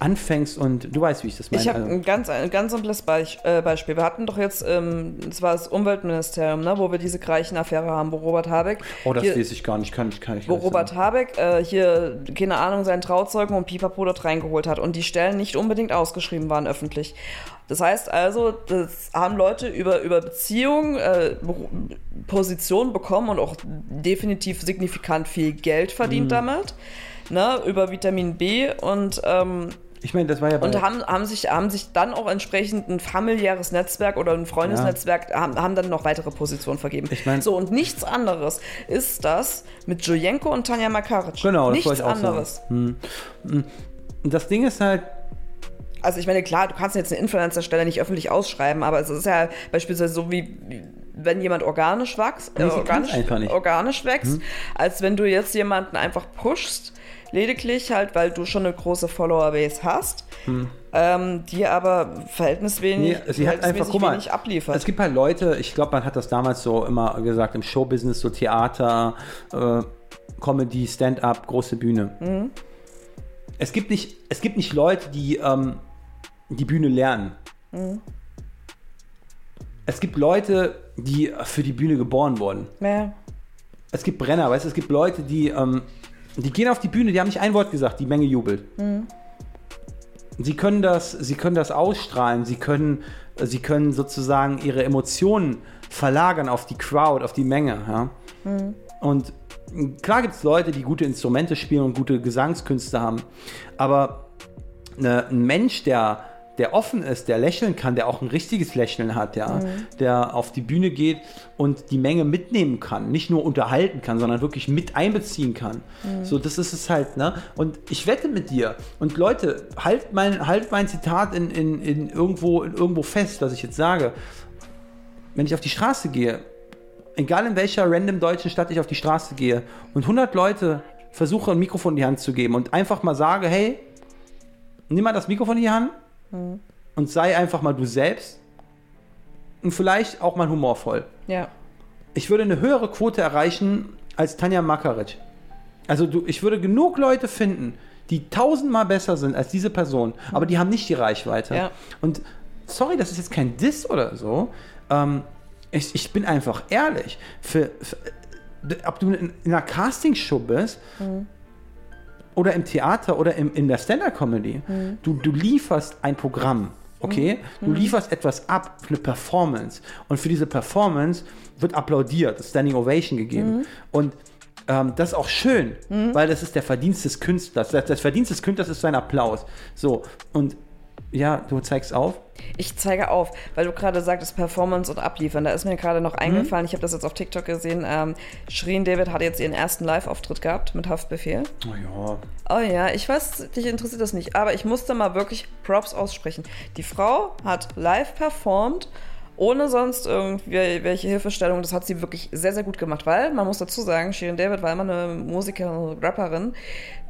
Speaker 3: anfängst und du weißt, wie ich das meine.
Speaker 2: Ich habe
Speaker 3: also,
Speaker 2: ein ganz, ein ganz simples Beich- äh, Beispiel. Wir hatten doch jetzt, ähm, das war das Umweltministerium, ne, wo wir diese Greichen-Affäre haben, wo Robert Habeck.
Speaker 3: oh, das
Speaker 2: hier,
Speaker 3: lese ich gar nicht, kann ich, kann ich
Speaker 2: wo
Speaker 3: nicht
Speaker 2: Robert
Speaker 3: sagen.
Speaker 2: Habeck äh, hier, keine Ahnung, seinen Trauzeugen und Pipapo dort reingeholt hat und die Stellen nicht unbedingt ausgeschrieben waren öffentlich. Das heißt also, das haben Leute über, über Beziehungen äh, Positionen bekommen und auch definitiv signifikant viel Geld verdient damit. Ne, über Vitamin B und ähm,
Speaker 3: Ich meine, das war ja
Speaker 2: und haben, haben, sich, haben sich dann auch entsprechend ein familiäres Netzwerk oder ein Freundesnetzwerk, haben, haben dann noch weitere Positionen vergeben.
Speaker 3: Ich mein-
Speaker 2: so, und nichts anderes ist das mit Julienko und Tanja Makaric.
Speaker 3: Genau, das
Speaker 2: Nichts
Speaker 3: wollte ich auch
Speaker 2: anderes.
Speaker 3: Und das Ding ist halt,
Speaker 2: Also ich meine, klar, du kannst jetzt eine Influencer-Stelle nicht öffentlich ausschreiben, aber es ist ja beispielsweise so wie wenn jemand organisch wächst, äh, organisch, organisch wächst, als wenn du jetzt jemanden einfach pushst, lediglich halt, weil du schon eine große Follower-Base hast, ähm, die aber verhältniswenig,
Speaker 3: Nee, sie hat einfach, guck mal,
Speaker 2: wenig abliefert.
Speaker 3: es gibt halt Leute, ich glaube, man hat das damals so immer gesagt, im Showbusiness, so Theater, äh, Comedy, Stand-up, große Bühne.
Speaker 2: Mhm.
Speaker 3: Es, gibt nicht, es gibt nicht Leute, die ähm, die Bühne lernen.
Speaker 2: Mhm.
Speaker 3: Es gibt Leute, die für die Bühne geboren wurden.
Speaker 2: ja.
Speaker 3: Es gibt Brenner, weißt du, es gibt Leute, die, ähm, die gehen auf die Bühne, die haben nicht ein Wort gesagt, die Menge jubelt. Sie können das, sie können das ausstrahlen, sie können, sie können sozusagen ihre Emotionen verlagern auf die Crowd, auf die Menge. Ja? Und klar gibt es Leute, die gute Instrumente spielen und gute Gesangskünste haben, aber ne, ein Mensch, der, der offen ist, der lächeln kann, der auch ein richtiges Lächeln hat, ja, der auf die Bühne geht und die Menge mitnehmen kann, nicht nur unterhalten kann, sondern wirklich mit einbeziehen kann. So, das ist es halt, ne? Und ich wette mit dir. Und Leute, halt mein, halt mein Zitat in, in, in irgendwo, in irgendwo fest, was ich jetzt sage. Wenn ich auf die Straße gehe, egal in welcher random deutschen Stadt ich auf die Straße gehe und 100 Leute versuche ein Mikrofon in die Hand zu geben und einfach mal sage, hey, nimm mal das Mikrofon in die Hand und sei einfach mal du selbst und vielleicht auch mal humorvoll.
Speaker 2: ja.
Speaker 3: Ich würde eine höhere Quote erreichen als Tanja Makaric. Also du, ich würde genug Leute finden, die tausendmal besser sind als diese Person, aber die haben nicht die Reichweite.
Speaker 2: Ja.
Speaker 3: Und sorry, das ist jetzt kein Diss oder so. Ähm, ich, ich bin einfach ehrlich. Für, für, ob du in, in einer Castingshow bist oder im Theater oder im, in der Stand-Up-Comedy, du, du lieferst ein Programm. Okay, du lieferst etwas ab für eine Performance. Und für diese Performance wird applaudiert, Standing Ovation gegeben. Und ähm, das ist auch schön, weil das ist der Verdienst des Künstlers. Das, das Verdienst des Künstlers ist sein Applaus. So. Und Ja, du zeigst auf.
Speaker 2: Ich zeige auf, weil du gerade sagtest Performance und Abliefern. Da ist mir gerade noch eingefallen, ich habe das jetzt auf TikTok gesehen. Ähm, Shirin David hat jetzt ihren ersten Live-Auftritt gehabt mit Haftbefehl.
Speaker 3: Oh ja.
Speaker 2: Oh ja, ich weiß, dich interessiert das nicht, aber ich musste mal wirklich Props aussprechen. Die Frau hat live performt, ohne sonst irgendwie welche Hilfestellung. Das hat sie wirklich sehr, sehr gut gemacht, weil man muss dazu sagen, Shirin David war immer eine Musikerin, Rapperin,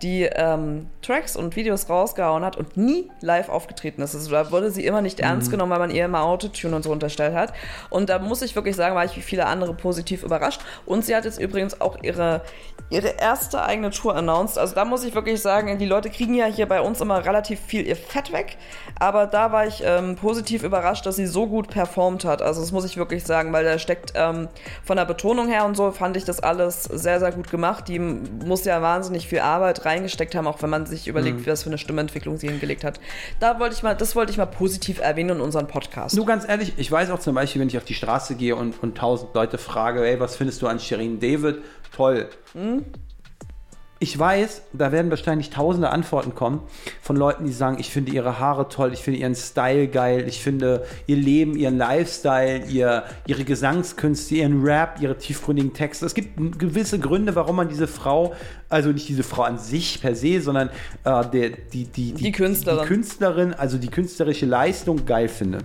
Speaker 2: die ähm, Tracks und Videos rausgehauen hat und nie live aufgetreten ist. Also, da wurde sie immer nicht ernst genommen, weil man ihr immer Autotune und so unterstellt hat. Und da muss ich wirklich sagen, war ich wie viele andere positiv überrascht. Und sie hat jetzt übrigens auch ihre, ihre erste eigene Tour announced. Also da muss ich wirklich sagen, die Leute kriegen ja hier bei uns immer relativ viel ihr Fett weg. Aber da war ich ähm, positiv überrascht, dass sie so gut performt hat. Also das muss ich wirklich sagen, weil da steckt ähm, von der Betonung her und so fand ich das alles sehr, sehr gut gemacht. Die muss ja wahnsinnig viel Arbeit reingesteckt haben, auch wenn man sich überlegt, was für eine Stimmentwicklung sie hingelegt hat. Da wollte ich mal, das wollte ich mal positiv erwähnen in unserem Podcast.
Speaker 3: Du ganz ehrlich, ich weiß auch zum Beispiel, wenn ich auf die Straße gehe und, und tausend Leute frage, hey, was findest du an Shirin David? Toll. Ich weiß, da werden wahrscheinlich tausende Antworten kommen von Leuten, die sagen, ich finde ihre Haare toll, ich finde ihren Style geil, ich finde ihr Leben, ihren Lifestyle, ihr, ihre Gesangskünste, ihren Rap, ihre tiefgründigen Texte. Es gibt gewisse Gründe, warum man diese Frau, also nicht diese Frau an sich per se, sondern äh, der, die, die,
Speaker 2: Die Künstlerin.
Speaker 3: die Künstlerin, also die künstlerische Leistung geil finde.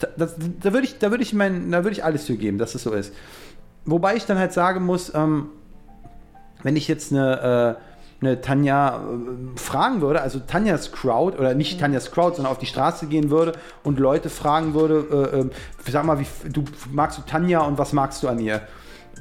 Speaker 3: Da, das, da würde ich, da würde ich, mein, da würde ich alles für geben, dass es so ist. Wobei ich dann halt sagen muss, ähm, wenn ich jetzt eine, äh, eine Tanja äh, fragen würde, also Tanjas Crowd, oder nicht Tanjas Crowd, sondern auf die Straße gehen würde und Leute fragen würde, äh, äh, sag mal, wie, du magst du Tanja und was magst du an ihr?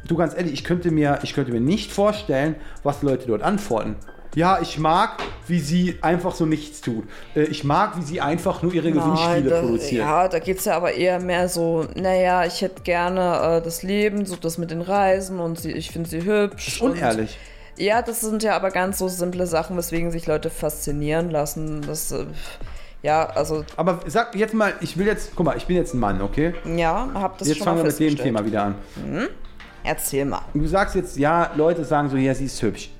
Speaker 3: Du ganz ehrlich, ich könnte mir, ich könnte mir nicht vorstellen, was Leute dort antworten. Ja, ich mag, wie sie einfach so nichts tut. Äh, Ich mag, wie sie einfach nur ihre Gewinnspiele
Speaker 2: da,
Speaker 3: produziert.
Speaker 2: Ja, da geht es ja aber eher mehr so, naja, ich hätte gerne äh, das Leben, so das mit den Reisen und sie, ich finde sie hübsch.
Speaker 3: Unehrlich.
Speaker 2: Ja, das sind ja aber ganz so simple Sachen, weswegen sich Leute faszinieren lassen. Das, äh, ja, also,
Speaker 3: Aber sag jetzt mal, ich will jetzt, guck mal, ich bin jetzt ein Mann, okay?
Speaker 2: ja, hab das
Speaker 3: Jetzt
Speaker 2: schon
Speaker 3: fangen
Speaker 2: mal
Speaker 3: wir mit dem. Thema wieder an.
Speaker 2: Erzähl mal.
Speaker 3: Du sagst jetzt, ja, Leute sagen so, ja, sie ist hübsch.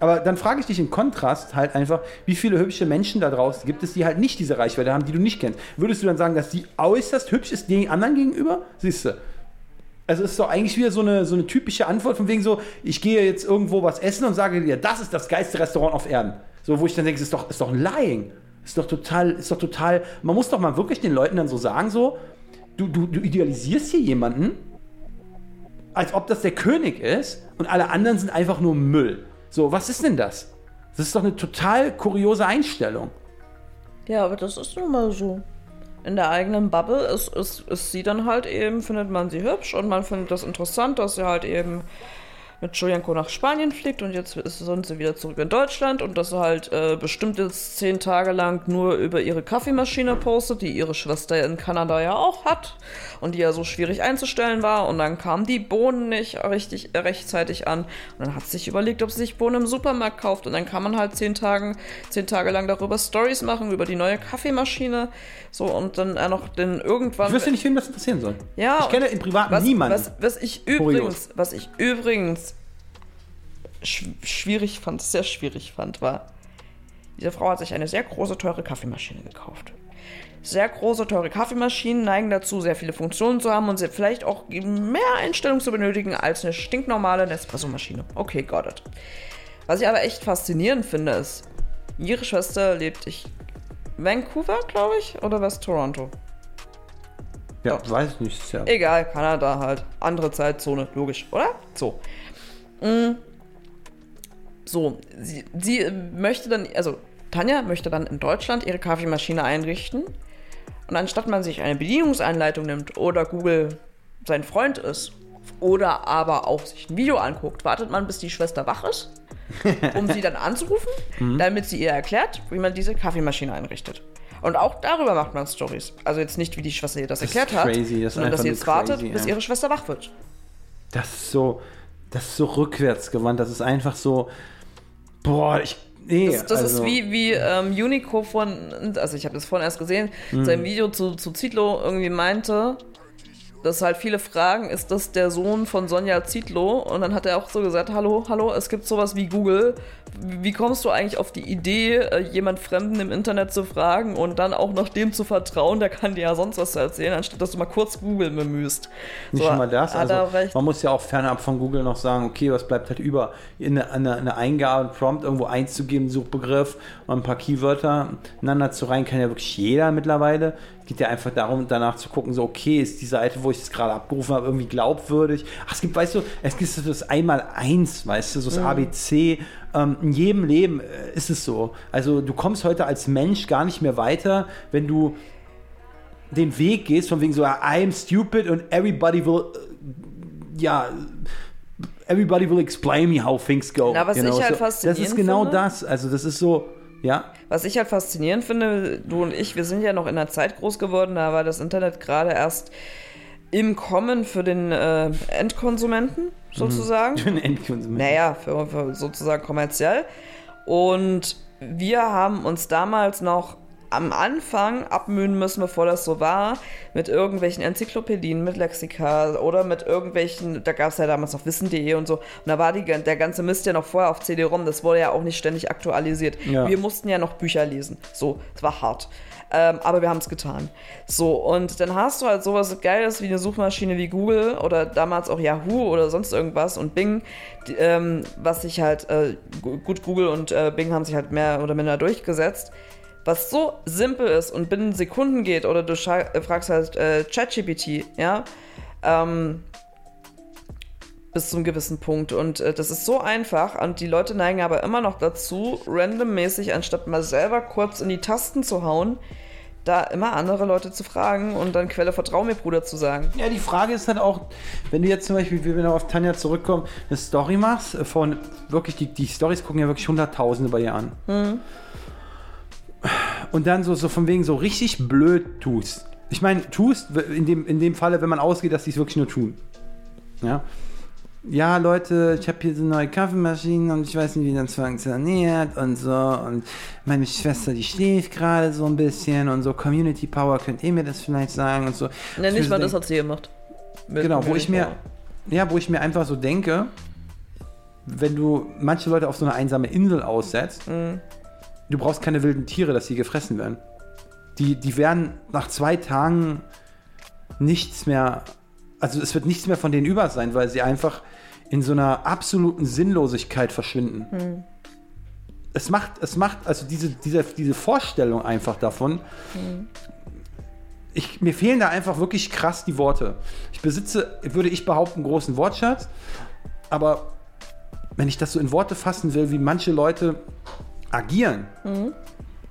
Speaker 3: Aber dann frage ich dich im Kontrast halt einfach, wie viele hübsche Menschen da draußen gibt es, die halt nicht diese Reichweite haben, die du nicht kennst. Würdest du dann sagen, dass sie äußerst hübsch ist den anderen gegenüber? Siehst du. Also ist doch eigentlich wieder so eine, so eine typische Antwort von wegen so, ich gehe jetzt irgendwo was essen und sage dir, das ist das geilste Restaurant auf Erden. So, wo ich dann denke, ist doch, ist doch ein Lying. Ist doch total, ist doch total, man muss doch mal wirklich den Leuten dann so sagen, so, du, du, du idealisierst hier jemanden, als ob das der König ist und alle anderen sind einfach nur Müll. So, was ist denn das? Das ist doch eine total kuriose Einstellung.
Speaker 2: Ja, aber das ist nun mal so. In der eigenen Bubble ist, ist, ist sie dann halt eben, findet man sie hübsch und man findet das interessant, dass sie halt eben mit Julianko nach Spanien fliegt und jetzt ist, sind sie wieder zurück in Deutschland und dass sie halt äh, bestimmt jetzt zehn Tage lang nur über ihre Kaffeemaschine postet, die ihre Schwester in Kanada ja auch hat und die ja so schwierig einzustellen war und dann kamen die Bohnen nicht richtig äh, rechtzeitig an und dann hat sie sich überlegt, ob sie sich Bohnen im Supermarkt kauft und dann kann man halt zehn, Tagen, zehn Tage lang darüber Stories machen, über die neue Kaffeemaschine so und dann noch den irgendwann...
Speaker 3: Ich wüsste nicht, wem das interessieren soll.
Speaker 2: Ja,
Speaker 3: ich kenne im Privaten
Speaker 2: was,
Speaker 3: niemanden.
Speaker 2: Was, was ich
Speaker 3: Kurios.
Speaker 2: übrigens, was ich übrigens sch schwierig fand, sehr schwierig fand, war, diese Frau hat sich eine sehr große, teure Kaffeemaschine gekauft. Sehr große, teure Kaffeemaschinen neigen dazu, sehr viele Funktionen zu haben und sie vielleicht auch mehr Einstellungen zu benötigen als eine stinknormale Nespresso-Maschine. Okay, got it. Was ich aber echt faszinierend finde, ist, ihre Schwester lebt ich Vancouver, glaube ich, oder was Toronto?
Speaker 3: ja, weiß ich nicht. Ja.
Speaker 2: Egal, Kanada halt. Andere Zeitzone, logisch, oder? So. Mm. So, sie, sie möchte dann, also Tanja möchte dann in Deutschland ihre Kaffeemaschine einrichten. Und anstatt man sich eine Bedienungsanleitung nimmt oder Google sein Freund ist oder aber auch sich ein Video anguckt, wartet man, bis die Schwester wach ist, um sie dann anzurufen, damit sie ihr erklärt, wie man diese Kaffeemaschine einrichtet. Und auch darüber macht man Stories. Also jetzt nicht, wie die Schwester ihr das,
Speaker 3: Das
Speaker 2: erklärt hat,
Speaker 3: das
Speaker 2: sondern dass sie jetzt wartet,
Speaker 3: crazy,
Speaker 2: bis
Speaker 3: ja.
Speaker 2: ihre Schwester wach wird.
Speaker 3: Das ist so, das ist so rückwärtsgewandt. Das ist einfach so, boah, ich, nee.
Speaker 2: Das, das
Speaker 3: also,
Speaker 2: ist wie, wie ähm, Unico von, also ich habe das vorhin erst gesehen,
Speaker 3: Mhm.
Speaker 2: sein Video zu, zu Zitlo irgendwie meinte, dass halt viele fragen, ist das der Sohn von Sonja Zietlow? Und dann hat er auch so gesagt, hallo, hallo, es gibt sowas wie Google. Wie kommst du eigentlich auf die Idee, äh, jemand Fremden im Internet zu fragen und dann auch noch dem zu vertrauen, der kann dir ja sonst was erzählen, anstatt dass du mal kurz Google bemühst.
Speaker 3: Nicht
Speaker 2: So,
Speaker 3: mal das. Also, man muss ja auch fernab von Google noch sagen, okay, was bleibt halt über? In eine, eine, eine Eingabe, einen Prompt irgendwo einzugeben, Suchbegriff und ein paar Keywörter ineinander zu rein, kann ja wirklich jeder mittlerweile. Es geht ja einfach darum, danach zu gucken, so, okay, ist die Seite, wo ich es gerade abgerufen habe, irgendwie glaubwürdig? Ach, es gibt, weißt du, es gibt so das Einmal-Eins, weißt du, so das ABC. Ähm, in jedem Leben äh, ist es so. Also, du kommst heute als Mensch gar nicht mehr weiter, wenn du den Weg gehst, von wegen so, I'm stupid und everybody will, äh, ja, everybody will explain me how things go.
Speaker 2: Na, was ich halt
Speaker 3: so, Das
Speaker 2: faszinierend
Speaker 3: ist genau
Speaker 2: finde-
Speaker 3: das. Also, das ist so, ja.
Speaker 2: Was ich halt faszinierend finde, du und ich, wir sind ja noch in einer Zeit groß geworden, da war das Internet gerade erst im Kommen für den äh, Endkonsumenten sozusagen.
Speaker 3: Für einen Endkonsument.
Speaker 2: Naja, für, für sozusagen kommerziell. Und wir haben uns damals noch am Anfang abmühen müssen, bevor das so war, mit irgendwelchen Enzyklopädien, mit Lexika oder mit irgendwelchen, da gab es ja damals noch wissen.de und so. Und da war die, der ganze Mist ja noch vorher auf CD-ROM, das wurde ja auch nicht ständig aktualisiert.
Speaker 3: Ja.
Speaker 2: Wir mussten ja noch Bücher lesen. So, es war hart. Ähm, aber wir haben es getan. So, und dann hast du halt sowas Geiles wie eine Suchmaschine wie Google oder damals auch Yahoo oder sonst irgendwas und Bing, die, ähm, was sich halt, äh, gu- gut, Google und äh, Bing haben sich halt mehr oder minder durchgesetzt. Was so simpel ist und binnen Sekunden geht, oder du äh, fragst halt äh, ChatGPT, ja, ähm, bis zum gewissen Punkt. Und äh, das ist so einfach. Und die Leute neigen aber immer noch dazu, randommäßig, anstatt mal selber kurz in die Tasten zu hauen, da immer andere Leute zu fragen und dann Quelle Vertrau mir, Bruder, zu sagen.
Speaker 3: Ja, die Frage ist halt auch, wenn du jetzt zum Beispiel, wie wir noch auf Tanja zurückkommen, eine Story machst, äh, von wirklich, die, die Stories gucken ja wirklich Hunderttausende bei ihr an. Und dann so, so von wegen so richtig blöd tust. Ich meine, tust, in dem, in dem Falle, wenn man ausgeht, dass die es wirklich nur tun. Ja. Ja, Leute, ich habe hier so neue Kaffeemaschinen und ich weiß nicht, wie das funktioniert und so. Und meine Schwester, die schläft gerade so ein bisschen und so. Community Power, könnt ihr mir das vielleicht sagen und so.
Speaker 2: Ne,
Speaker 3: Ich
Speaker 2: nicht mal das hat sie gemacht. Mit
Speaker 3: Genau, wo ich mir,
Speaker 2: Power.
Speaker 3: ja, wo ich mir einfach so denke, wenn du manche Leute auf so eine einsame Insel aussetzt, du brauchst keine wilden Tiere, dass sie gefressen werden. Die, die werden nach zwei Tagen nichts mehr, also es wird nichts mehr von denen über sein, weil sie einfach in so einer absoluten Sinnlosigkeit verschwinden. Es macht, es macht, also diese, diese, diese Vorstellung einfach davon, ich, mir fehlen da einfach wirklich krass die Worte. Ich besitze, würde ich behaupten, einen großen Wortschatz, aber wenn ich das so in Worte fassen will, wie manche Leute agieren.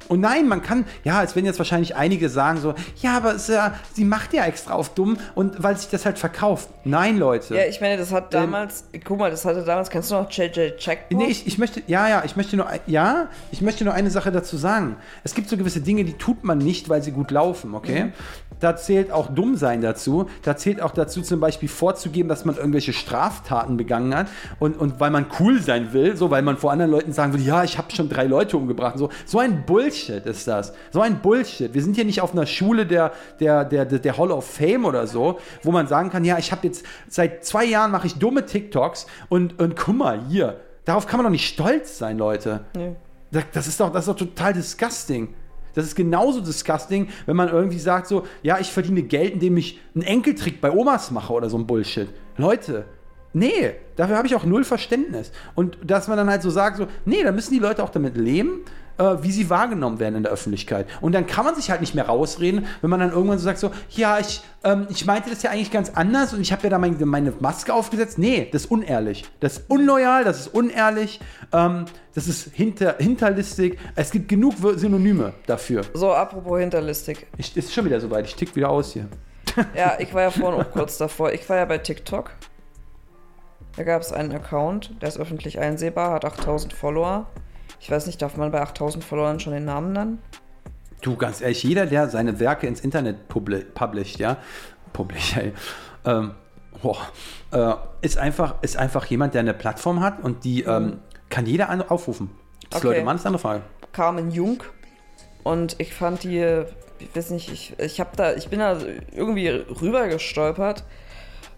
Speaker 3: Und nein, man kann, ja, es werden jetzt wahrscheinlich einige sagen so, ja, aber ja, sie macht ja extra auf dumm und weil sich das halt verkauft. Nein, Leute.
Speaker 2: Ja, ich meine, das hat damals, guck mal, das hatte damals, kennst du noch JJ Checkbook?
Speaker 3: Nee, ich, ich möchte, ja, ja, ich möchte nur, ja, ich möchte nur eine Sache dazu sagen. Es gibt so gewisse Dinge, die tut man nicht, weil sie gut laufen, okay? Da zählt auch Dummsein dazu. Da zählt auch dazu, zum Beispiel vorzugeben, dass man irgendwelche Straftaten begangen hat und, und weil man cool sein will, so weil man vor anderen Leuten sagen will, ja, ich habe schon drei Leute umgebracht. So, so ein Bullshit ist das. So ein Bullshit. Wir sind hier nicht auf einer Schule der, der, der, der, der Hall of Fame oder so, wo man sagen kann, ja, ich habe jetzt seit zwei Jahren mache ich dumme TikToks und, und guck mal, hier. Darauf kann man doch nicht stolz sein, Leute.
Speaker 2: Nee.
Speaker 3: Das, das, ist doch, das ist doch total disgusting. Das ist genauso disgusting, wenn man irgendwie sagt so, ja, ich verdiene Geld, indem ich einen Enkeltrick bei Omas mache oder so ein Bullshit. Leute, nee, dafür habe ich auch null Verständnis. Und dass man dann halt so sagt so, nee, da müssen die Leute auch damit leben, äh, wie sie wahrgenommen werden in der Öffentlichkeit. Und dann kann man sich halt nicht mehr rausreden, wenn man dann irgendwann so sagt so, ja, ich, ähm, ich meinte das ja eigentlich ganz anders und ich habe ja da mein, meine Maske aufgesetzt. Nee, das ist unehrlich. Das ist unloyal, das ist unehrlich, ähm, das ist hinter, hinterlistig. Es gibt genug Synonyme dafür.
Speaker 2: So, apropos hinterlistig.
Speaker 3: Ich, ist schon wieder soweit, ich tick wieder aus hier.
Speaker 2: Ja, ich war ja vorhin auch kurz davor. Ich war ja bei TikTok. Da gab es einen Account, der ist öffentlich einsehbar, hat 8000 Follower. Ich weiß nicht, darf man bei 8000 Followern schon den Namen nennen?
Speaker 3: Du, ganz ehrlich, jeder, der seine Werke ins Internet publi publisht, ja, publish, ey, ähm, boah, äh, ist, einfach, ist einfach jemand, der eine Plattform hat und die ähm, kann jeder aufrufen. Das
Speaker 2: Okay.
Speaker 3: Leute, Mann, ist eine andere Frage.
Speaker 2: Carmen Jung. Und ich fand die ich weiß nicht, ich, ich habe da, ich bin da irgendwie rüber gestolpert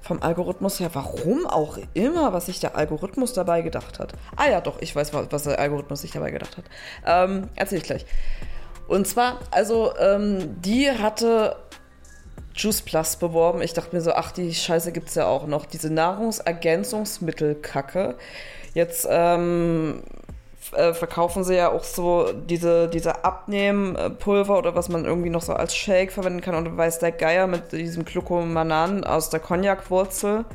Speaker 2: vom Algorithmus her, warum auch immer, was sich der Algorithmus dabei gedacht hat. Ah ja, doch, ich weiß, was der Algorithmus sich dabei gedacht hat. Ähm, erzähl ich gleich. Und zwar, also, ähm, die hatte Juice Plus beworben. Ich dachte mir so, ach, die Scheiße gibt's ja auch noch. Diese Nahrungsergänzungsmittelkacke. Jetzt ähm, äh, verkaufen sie ja auch so diese, diese Abnehmpulver oder was man irgendwie noch so als Shake verwenden kann. Und weiß der Geier mit diesem Glucomanan aus der Cognac-Wurzel.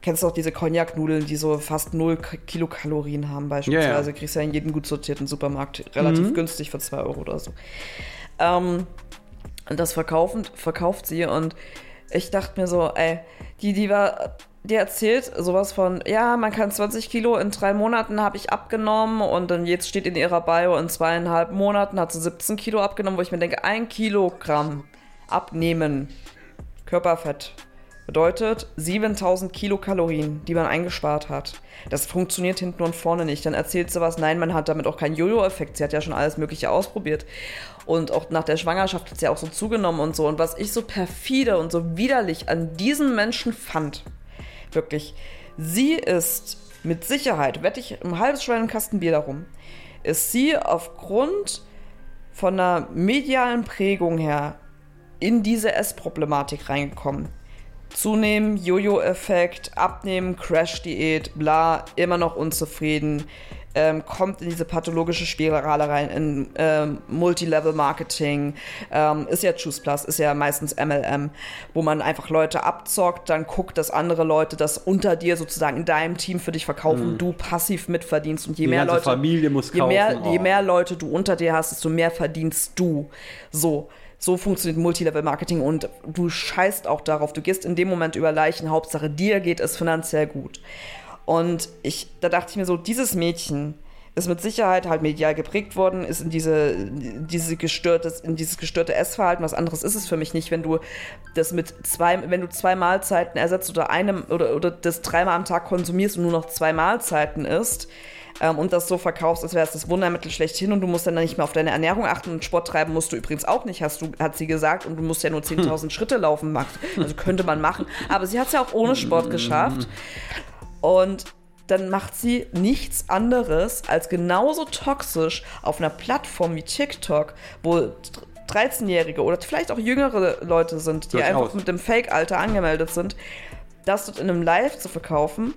Speaker 2: Kennst du auch diese Cognac-Nudeln, die so fast 0 K- Kilokalorien haben beispielsweise?
Speaker 3: Ja, ja.
Speaker 2: Kriegst du ja in jedem gut sortierten Supermarkt relativ günstig für 2 Euro oder so. Ähm, und das verkaufen, verkauft sie und ich dachte mir so, ey, die, die war, die erzählt sowas von, ja, man kann 20 Kilo in drei Monaten habe ich abgenommen und dann jetzt steht in ihrer Bio, in zweieinhalb Monaten hat sie 17 Kilo abgenommen, wo ich mir denke, ein Kilogramm abnehmen, Körperfett, bedeutet 7000 Kilokalorien, die man eingespart hat. Das funktioniert hinten und vorne nicht. Dann erzählt sie was, nein, man hat damit auch keinen Jojo-Effekt. Sie hat ja schon alles Mögliche ausprobiert. Und auch nach der Schwangerschaft hat sie auch so zugenommen und so. Und was ich so perfide und so widerlich an diesem Menschen fand, wirklich, sie ist mit Sicherheit, wette ich ein halbes Schwein im Kasten Bier darum, ist sie aufgrund von einer medialen Prägung her in diese Essproblematik reingekommen. Zunehmen, Jojo-Effekt, Abnehmen, Crash-Diät, bla, immer noch unzufrieden, ähm, kommt in diese pathologische Spirale rein, in ähm, Multilevel-Marketing, ähm, ist ja Choose Plus, ist ja meistens MLM, wo man einfach Leute abzockt, dann guckt, dass andere Leute das unter dir sozusagen in deinem Team für dich verkaufen, du passiv mitverdienst und je
Speaker 3: Die
Speaker 2: mehr Leute,
Speaker 3: Familie muss
Speaker 2: je mehr,
Speaker 3: kaufen,
Speaker 2: je
Speaker 3: oh.
Speaker 2: mehr Leute du unter dir hast, desto mehr verdienst du. So. So funktioniert Multilevel-Marketing und du scheißt auch darauf. Du gehst in dem Moment über Leichen. Hauptsache, dir geht es finanziell gut. Und ich, da dachte ich mir so, dieses Mädchen ist mit Sicherheit halt medial geprägt worden, ist in diese, diese gestörte, in dieses gestörte Essverhalten. Was anderes ist es für mich nicht, wenn du das mit zwei, wenn du zwei Mahlzeiten ersetzt oder einem oder, oder das dreimal am Tag konsumierst und nur noch zwei Mahlzeiten isst ähm, und das so verkaufst, als wäre es das Wundermittel schlechthin und du musst dann nicht mehr auf deine Ernährung achten und Sport treiben musst du übrigens auch nicht, hast du, hat sie gesagt, und du musst ja nur 10.000 Schritte laufen, Max. Also könnte man machen. Aber sie hat es ja auch ohne Sport geschafft. Und dann macht sie nichts anderes als genauso toxisch auf einer Plattform wie TikTok, wo 13-Jährige oder vielleicht auch jüngere Leute sind, die einfach mit dem Fake-Alter angemeldet sind, das dort in einem Live zu verkaufen.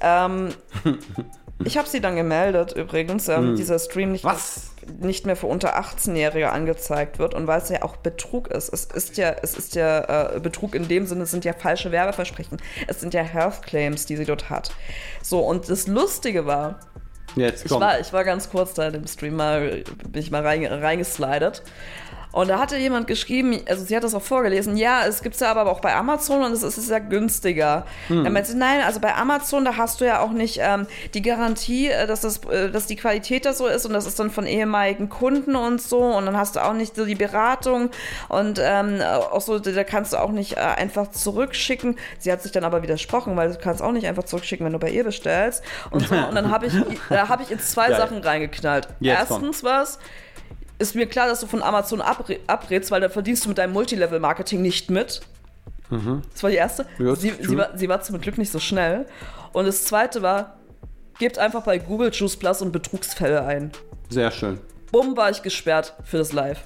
Speaker 2: Ähm, ich habe sie dann gemeldet übrigens, ähm, dieser Stream nicht,
Speaker 3: Was?
Speaker 2: nicht mehr für unter 18-Jährige angezeigt wird und weil es ja auch Betrug ist. Es ist ja, es ist ja äh, Betrug in dem Sinne, es sind ja falsche Werbeversprechen. Es sind ja Health Claims, die sie dort hat. So, und das Lustige war,
Speaker 3: Jetzt
Speaker 2: ich war, ich war ganz kurz da in dem Stream mal, bin ich mal rein, reingeslidet. Und da hatte jemand geschrieben, also sie hat das auch vorgelesen, ja, es gibt's ja aber auch bei Amazon und es ist ja günstiger. Er meinte, nein, also bei Amazon, da hast du ja auch nicht ähm, die Garantie, äh, dass, das, äh, dass die Qualität da so ist und das ist dann von ehemaligen Kunden und so und dann hast du auch nicht so die Beratung und ähm, auch so, da kannst du auch nicht äh, einfach zurückschicken. Sie hat sich dann aber widersprochen, weil du kannst auch nicht einfach zurückschicken, wenn du bei ihr bestellst. Und, so. und dann habe ich, da habe ich in zwei
Speaker 3: Geil.
Speaker 2: Sachen reingeknallt.
Speaker 3: Jetzt komm.
Speaker 2: Erstens was, ist mir klar, dass du von Amazon abre abrätst, weil da verdienst du mit deinem Multilevel-Marketing nicht mit. Das war die erste.
Speaker 3: Ja,
Speaker 2: sie, sie, war, sie war zum Glück nicht so schnell. Und das zweite war, gebt einfach bei Google Juice Plus und Betrugsfälle ein.
Speaker 3: Sehr schön.
Speaker 2: Bumm, war ich gesperrt für das Live.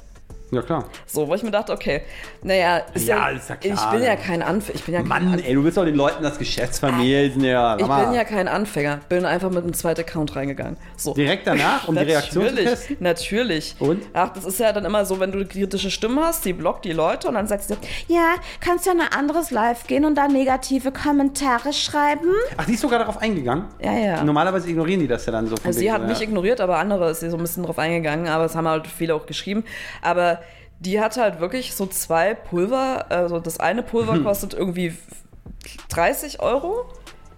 Speaker 3: Ja, klar.
Speaker 2: So, wo ich mir dachte, okay, naja, ist
Speaker 3: Ja,
Speaker 2: ja,
Speaker 3: ist ja klar.
Speaker 2: ich bin ja kein Anfänger. Ich bin ja kein
Speaker 3: Mann,
Speaker 2: Anfänger.
Speaker 3: ey, du willst doch den Leuten das Geschäft vermählen. Ja,
Speaker 2: Ich bin ja kein Anfänger. Bin einfach mit einem zweiten Account reingegangen. So.
Speaker 3: Direkt danach, um die Reaktion zu
Speaker 2: Natürlich,
Speaker 3: testen?
Speaker 2: natürlich.
Speaker 3: Und?
Speaker 2: Ach, das ist ja dann immer so, wenn du eine kritische Stimme hast, die blockt die Leute und dann sagt sie,
Speaker 4: Ja, kannst ja in ein anderes Live gehen und da negative Kommentare schreiben.
Speaker 3: Ach, die ist sogar darauf eingegangen?
Speaker 2: ja, ja.
Speaker 3: Normalerweise ignorieren die das ja dann so. von
Speaker 2: Also sie hat mich ignoriert, aber andere ist sie so ein bisschen drauf eingegangen, aber es haben halt viele auch geschrieben. Aber die hat halt wirklich so zwei Pulver, also das eine Pulver
Speaker 3: Hm.
Speaker 2: kostet irgendwie 30 Euro.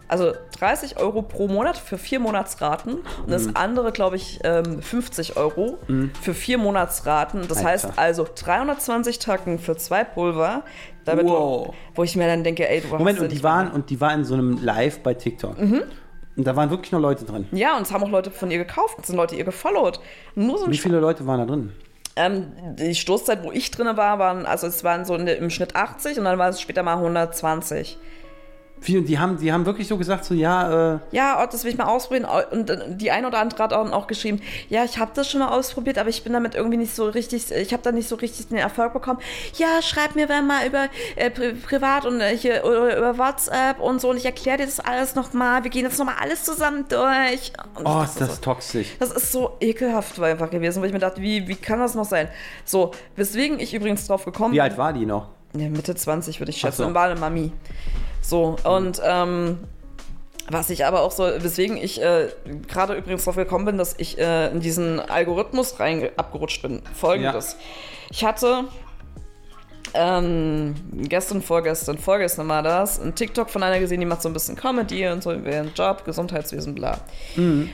Speaker 2: Also 30 Euro pro Monat für vier Monatsraten und das andere, glaube ich, ähm, 50 Euro für vier Monatsraten. Das
Speaker 3: Alter.
Speaker 2: heißt also 320 Tacken für zwei Pulver.
Speaker 3: Wow.
Speaker 2: du, wo ich mir dann denke, ey, du
Speaker 3: Moment, und die, waren, und die war in so einem Live bei TikTok.
Speaker 2: Mhm.
Speaker 3: Und da waren wirklich noch Leute drin.
Speaker 2: Ja, und es haben auch Leute von ihr gekauft, es sind Leute ihr gefollowt. Nur so
Speaker 3: Wie viele Leute waren da drin?
Speaker 2: Ähm, die Stoßzeit, wo ich drin war, waren, also es waren so der, im Schnitt 80 und dann war es später mal 120.
Speaker 3: Wie, und die haben, die haben wirklich so gesagt, so, ja, äh,
Speaker 2: Ja, oh, das will ich mal ausprobieren. Oh, Und äh, die eine oder andere hat auch, auch geschrieben, ja, ich habe das schon mal ausprobiert, aber ich bin damit irgendwie nicht so richtig, ich habe da nicht so richtig den Erfolg bekommen. Ja, schreib mir mal über äh, pri privat und äh, hier oder über WhatsApp und so und ich erkläre dir das alles nochmal. Wir gehen jetzt nochmal alles zusammen durch. Und
Speaker 3: oh,
Speaker 2: ich
Speaker 3: ist das
Speaker 2: so,
Speaker 3: toxisch.
Speaker 2: das ist so ekelhaft einfach gewesen, weil ich mir dachte, wie, wie kann das noch sein? So, weswegen ich übrigens drauf gekommen
Speaker 3: Wie alt war die noch?
Speaker 2: ja, Mitte 20 würde ich schätzen.
Speaker 3: so.
Speaker 2: Und war eine Mami. So, und ähm, was ich aber auch so, weswegen ich äh, gerade übrigens drauf gekommen bin, dass ich äh, in diesen Algorithmus rein abgerutscht bin. Folgendes. Ich hatte ähm, gestern, vorgestern, vorgestern war das, ein TikTok von einer gesehen, die macht so ein bisschen Comedy und so über ihren Job, Gesundheitswesen, bla.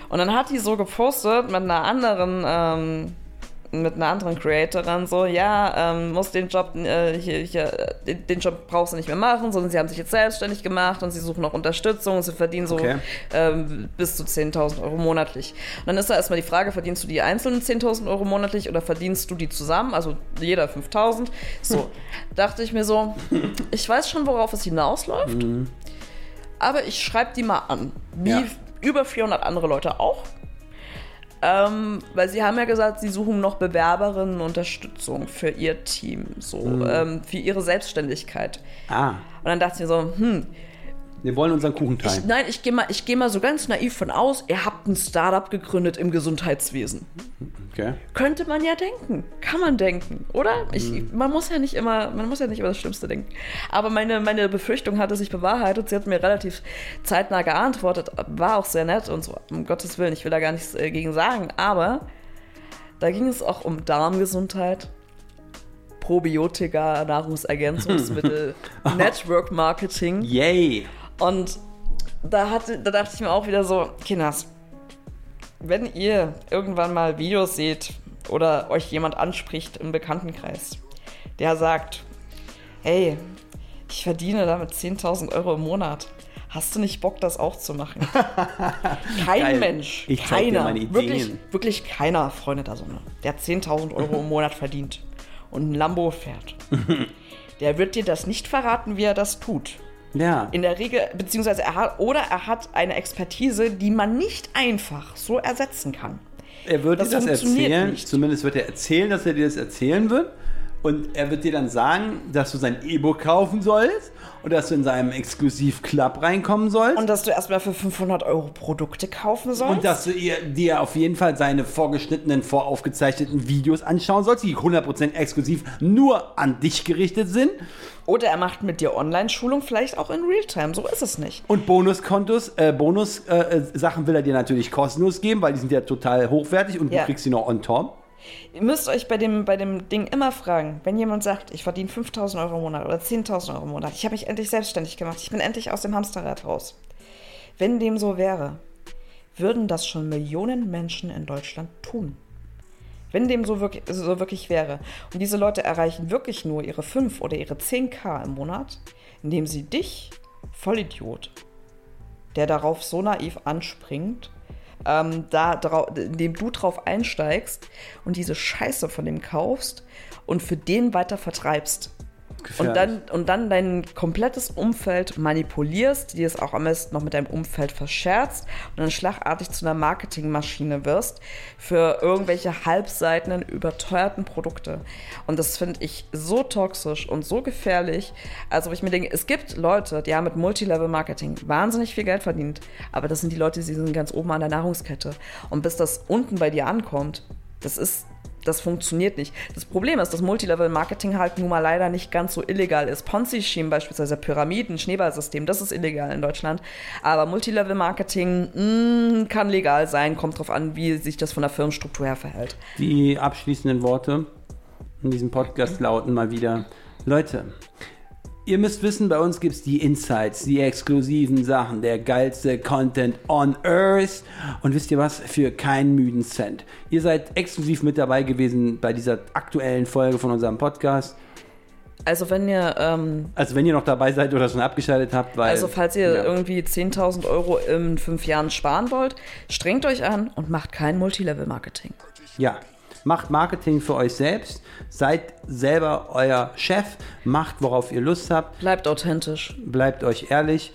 Speaker 2: Und dann hat die so gepostet mit einer anderen, ähm, mit einer anderen Creatorin so, ja, ähm, muss den Job, äh, hier, hier, den, den Job brauchst du nicht mehr machen, sondern sie haben sich jetzt selbstständig gemacht und sie suchen auch Unterstützung und sie verdienen so
Speaker 3: Okay.
Speaker 2: ähm, bis zu 10.000 Euro monatlich. Und dann ist da erstmal die Frage, verdienst du die einzelnen 10.000 Euro monatlich oder verdienst du die zusammen, also jeder 5.000? So, dachte ich mir so, ich weiß schon, worauf es hinausläuft, aber ich schreibe die mal an, wie
Speaker 3: Ja.
Speaker 2: über 400 andere Leute auch. Ähm, weil sie haben ja gesagt, sie suchen noch Bewerberinnen Unterstützung für ihr Team, so ähm, für ihre Selbstständigkeit.
Speaker 3: Ah,
Speaker 2: Und dann dachte ich mir so, hm,
Speaker 3: wir wollen unseren Kuchen
Speaker 2: ich,
Speaker 3: teilen.
Speaker 2: nein, ich gehe mal, ich geh mal so ganz naiv von aus, ihr habt ein Startup gegründet im Gesundheitswesen.
Speaker 3: Okay.
Speaker 2: Könnte man ja denken. Kann man denken, oder? Ich, man muss ja nicht immer, man muss ja nicht immer das Schlimmste denken. Aber meine, meine Befürchtung hatte sich bewahrheitet. Sie hat mir relativ zeitnah geantwortet, war auch sehr nett und so. Um Gottes Willen, ich will da gar nichts äh, gegen sagen. Aber da ging es auch um Darmgesundheit, Probiotika, Nahrungsergänzungsmittel, Network Marketing.
Speaker 3: Yay!
Speaker 2: Und da, hatte, da dachte ich mir auch wieder so, Kinders, wenn ihr irgendwann mal Videos seht oder euch jemand anspricht im Bekanntenkreis, der sagt, hey, ich verdiene damit 10.000 Euro im Monat. Hast du nicht Bock, das auch zu machen? Kein
Speaker 3: Geil.
Speaker 2: Mensch,
Speaker 3: Ich
Speaker 2: keiner, wirklich, wirklich keiner, Freunde der Sonne, der 10.000 Euro im Monat verdient und ein Lambo fährt, der wird dir das nicht verraten, wie er das tut.
Speaker 3: Ja.
Speaker 2: In der Regel, beziehungsweise er hat, oder er hat eine Expertise, die man nicht einfach so ersetzen kann.
Speaker 3: Er wird
Speaker 2: Das
Speaker 3: dir das erzählen,
Speaker 2: nicht.
Speaker 3: zumindest wird er erzählen, dass er dir das erzählen wird. Und er wird dir dann sagen, dass du sein E-Book kaufen sollst und dass du in seinem Exklusiv-Club reinkommen sollst.
Speaker 2: Und dass du erstmal für 500 Euro Produkte kaufen sollst.
Speaker 3: Und dass du ihr, dir auf jeden Fall seine vorgeschnittenen, voraufgezeichneten Videos anschauen sollst, die 100% exklusiv nur an dich gerichtet sind.
Speaker 2: oder er macht mit dir Online-Schulung, vielleicht auch in Realtime. So ist es nicht.
Speaker 3: Und Bonuskontos, äh, Bonus-Sachen äh, Sachen will er dir natürlich kostenlos geben, weil die sind ja total hochwertig und
Speaker 2: Ja.
Speaker 3: du kriegst sie noch on top.
Speaker 2: Ihr müsst euch bei dem, bei dem Ding immer fragen, wenn jemand sagt, ich verdiene 5000 Euro im Monat oder 10.000 Euro im Monat, ich habe mich endlich selbstständig gemacht, ich bin endlich aus dem Hamsterrad raus. Wenn dem so wäre, würden das schon Millionen Menschen in Deutschland tun. Wenn dem so wirklich, so wirklich wäre. Und diese Leute erreichen wirklich nur ihre 5 oder ihre 10k im Monat, indem sie dich, Vollidiot, der darauf so naiv anspringt, ähm, da, indem du drauf einsteigst und diese Scheiße von dem kaufst und für den weiter vertreibst. Und
Speaker 3: Gefährlich.
Speaker 2: dann, und dann dein komplettes Umfeld manipulierst, die es auch am besten noch mit deinem Umfeld verscherzt und dann schlagartig zu einer Marketingmaschine wirst für irgendwelche halbseitenen, überteuerten Produkte. Und das finde ich so toxisch und so gefährlich. Also, wo ich mir denke, es gibt Leute, die haben mit Multilevel-Marketing wahnsinnig viel Geld verdient, aber das sind die Leute, die sind ganz oben an der Nahrungskette. Und bis das unten bei dir ankommt, das ist das funktioniert nicht. Das Problem ist, dass Multilevel-Marketing halt nun mal leider nicht ganz so illegal ist. Ponzi-Scheme beispielsweise, Pyramiden, Schneeballsystem, das ist illegal in Deutschland. Aber Multilevel-Marketing mh, kann legal sein, kommt drauf an, wie sich das von der Firmenstruktur her verhält.
Speaker 3: Die abschließenden Worte in diesem Podcast lauten mal wieder: Leute, ihr müsst wissen, bei uns gibt es die Insights, die exklusiven Sachen, der geilste Content on Earth. Und wisst ihr was? Für keinen müden Cent. Ihr seid exklusiv mit dabei gewesen bei dieser aktuellen Folge von unserem Podcast.
Speaker 2: Also wenn ihr, ähm,
Speaker 3: Also, wenn ihr noch dabei seid oder schon abgeschaltet habt, weil.
Speaker 2: also falls ihr
Speaker 3: ja.
Speaker 2: irgendwie 10.000 Euro in fünf Jahren sparen wollt, strengt euch an und macht kein Multilevel-Marketing.
Speaker 3: Ja, Macht Marketing für euch selbst. Seid selber euer Chef. Macht, worauf ihr Lust habt.
Speaker 2: Bleibt authentisch.
Speaker 3: Bleibt euch ehrlich.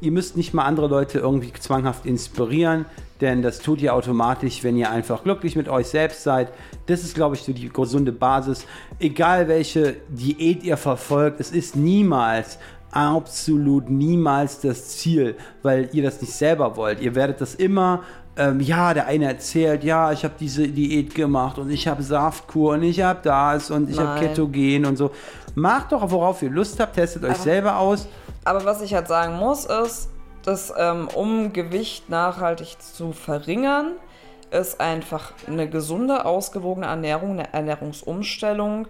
Speaker 3: Ihr müsst nicht mal andere Leute irgendwie zwanghaft inspirieren, denn das tut ihr automatisch, wenn ihr einfach glücklich mit euch selbst seid. Das ist, glaube ich, so die gesunde Basis. Egal welche Diät ihr verfolgt, es ist niemals absolut niemals das Ziel, weil ihr das nicht selber wollt. Ihr werdet das immer ähm, ja, der eine erzählt, ja, ich habe diese Diät gemacht und ich habe Saftkur und ich habe das und ich habe. Ketogen und so. Macht doch, worauf ihr Lust habt, testet euch selber aus.
Speaker 2: Aber was ich halt sagen muss, ist, dass ähm, um Gewicht nachhaltig zu verringern, ist einfach eine gesunde, ausgewogene Ernährung, eine Ernährungsumstellung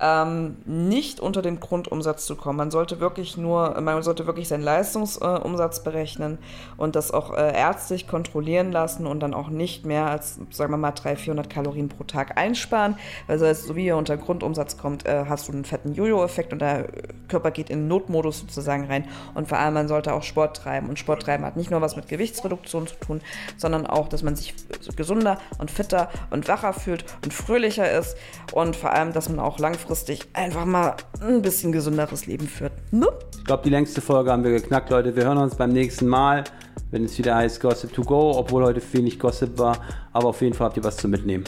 Speaker 2: ähm, nicht unter den Grundumsatz zu kommen. Man sollte wirklich nur, man sollte wirklich seinen Leistungsumsatz äh, berechnen und das auch äh, ärztlich kontrollieren lassen und dann auch nicht mehr als, sagen wir mal, 300, 400 Kalorien pro Tag einsparen, weil so wie ihr unter Grundumsatz kommt, äh, hast du einen fetten Jojo-Effekt und der Körper geht in Notmodus sozusagen rein. Und vor allem man sollte auch Sport treiben. Und Sport treiben hat nicht nur was mit Gewichtsreduktion zu tun, sondern auch, dass man sich gesunder und fitter und wacher fühlt und fröhlicher ist. Und vor allem, dass man auch langfristig einfach mal ein bisschen gesünderes Leben führt. Ne?
Speaker 3: Ich glaube, die längste Folge haben wir geknackt, Leute. Wir hören uns beim nächsten Mal, wenn es wieder heißt Gossip to go, obwohl heute wenig Gossip war. Aber auf jeden Fall habt ihr was zu mitnehmen.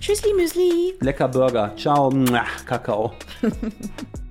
Speaker 4: Tschüssli Müsli.
Speaker 3: Lecker Burger. Ciao. Kakao.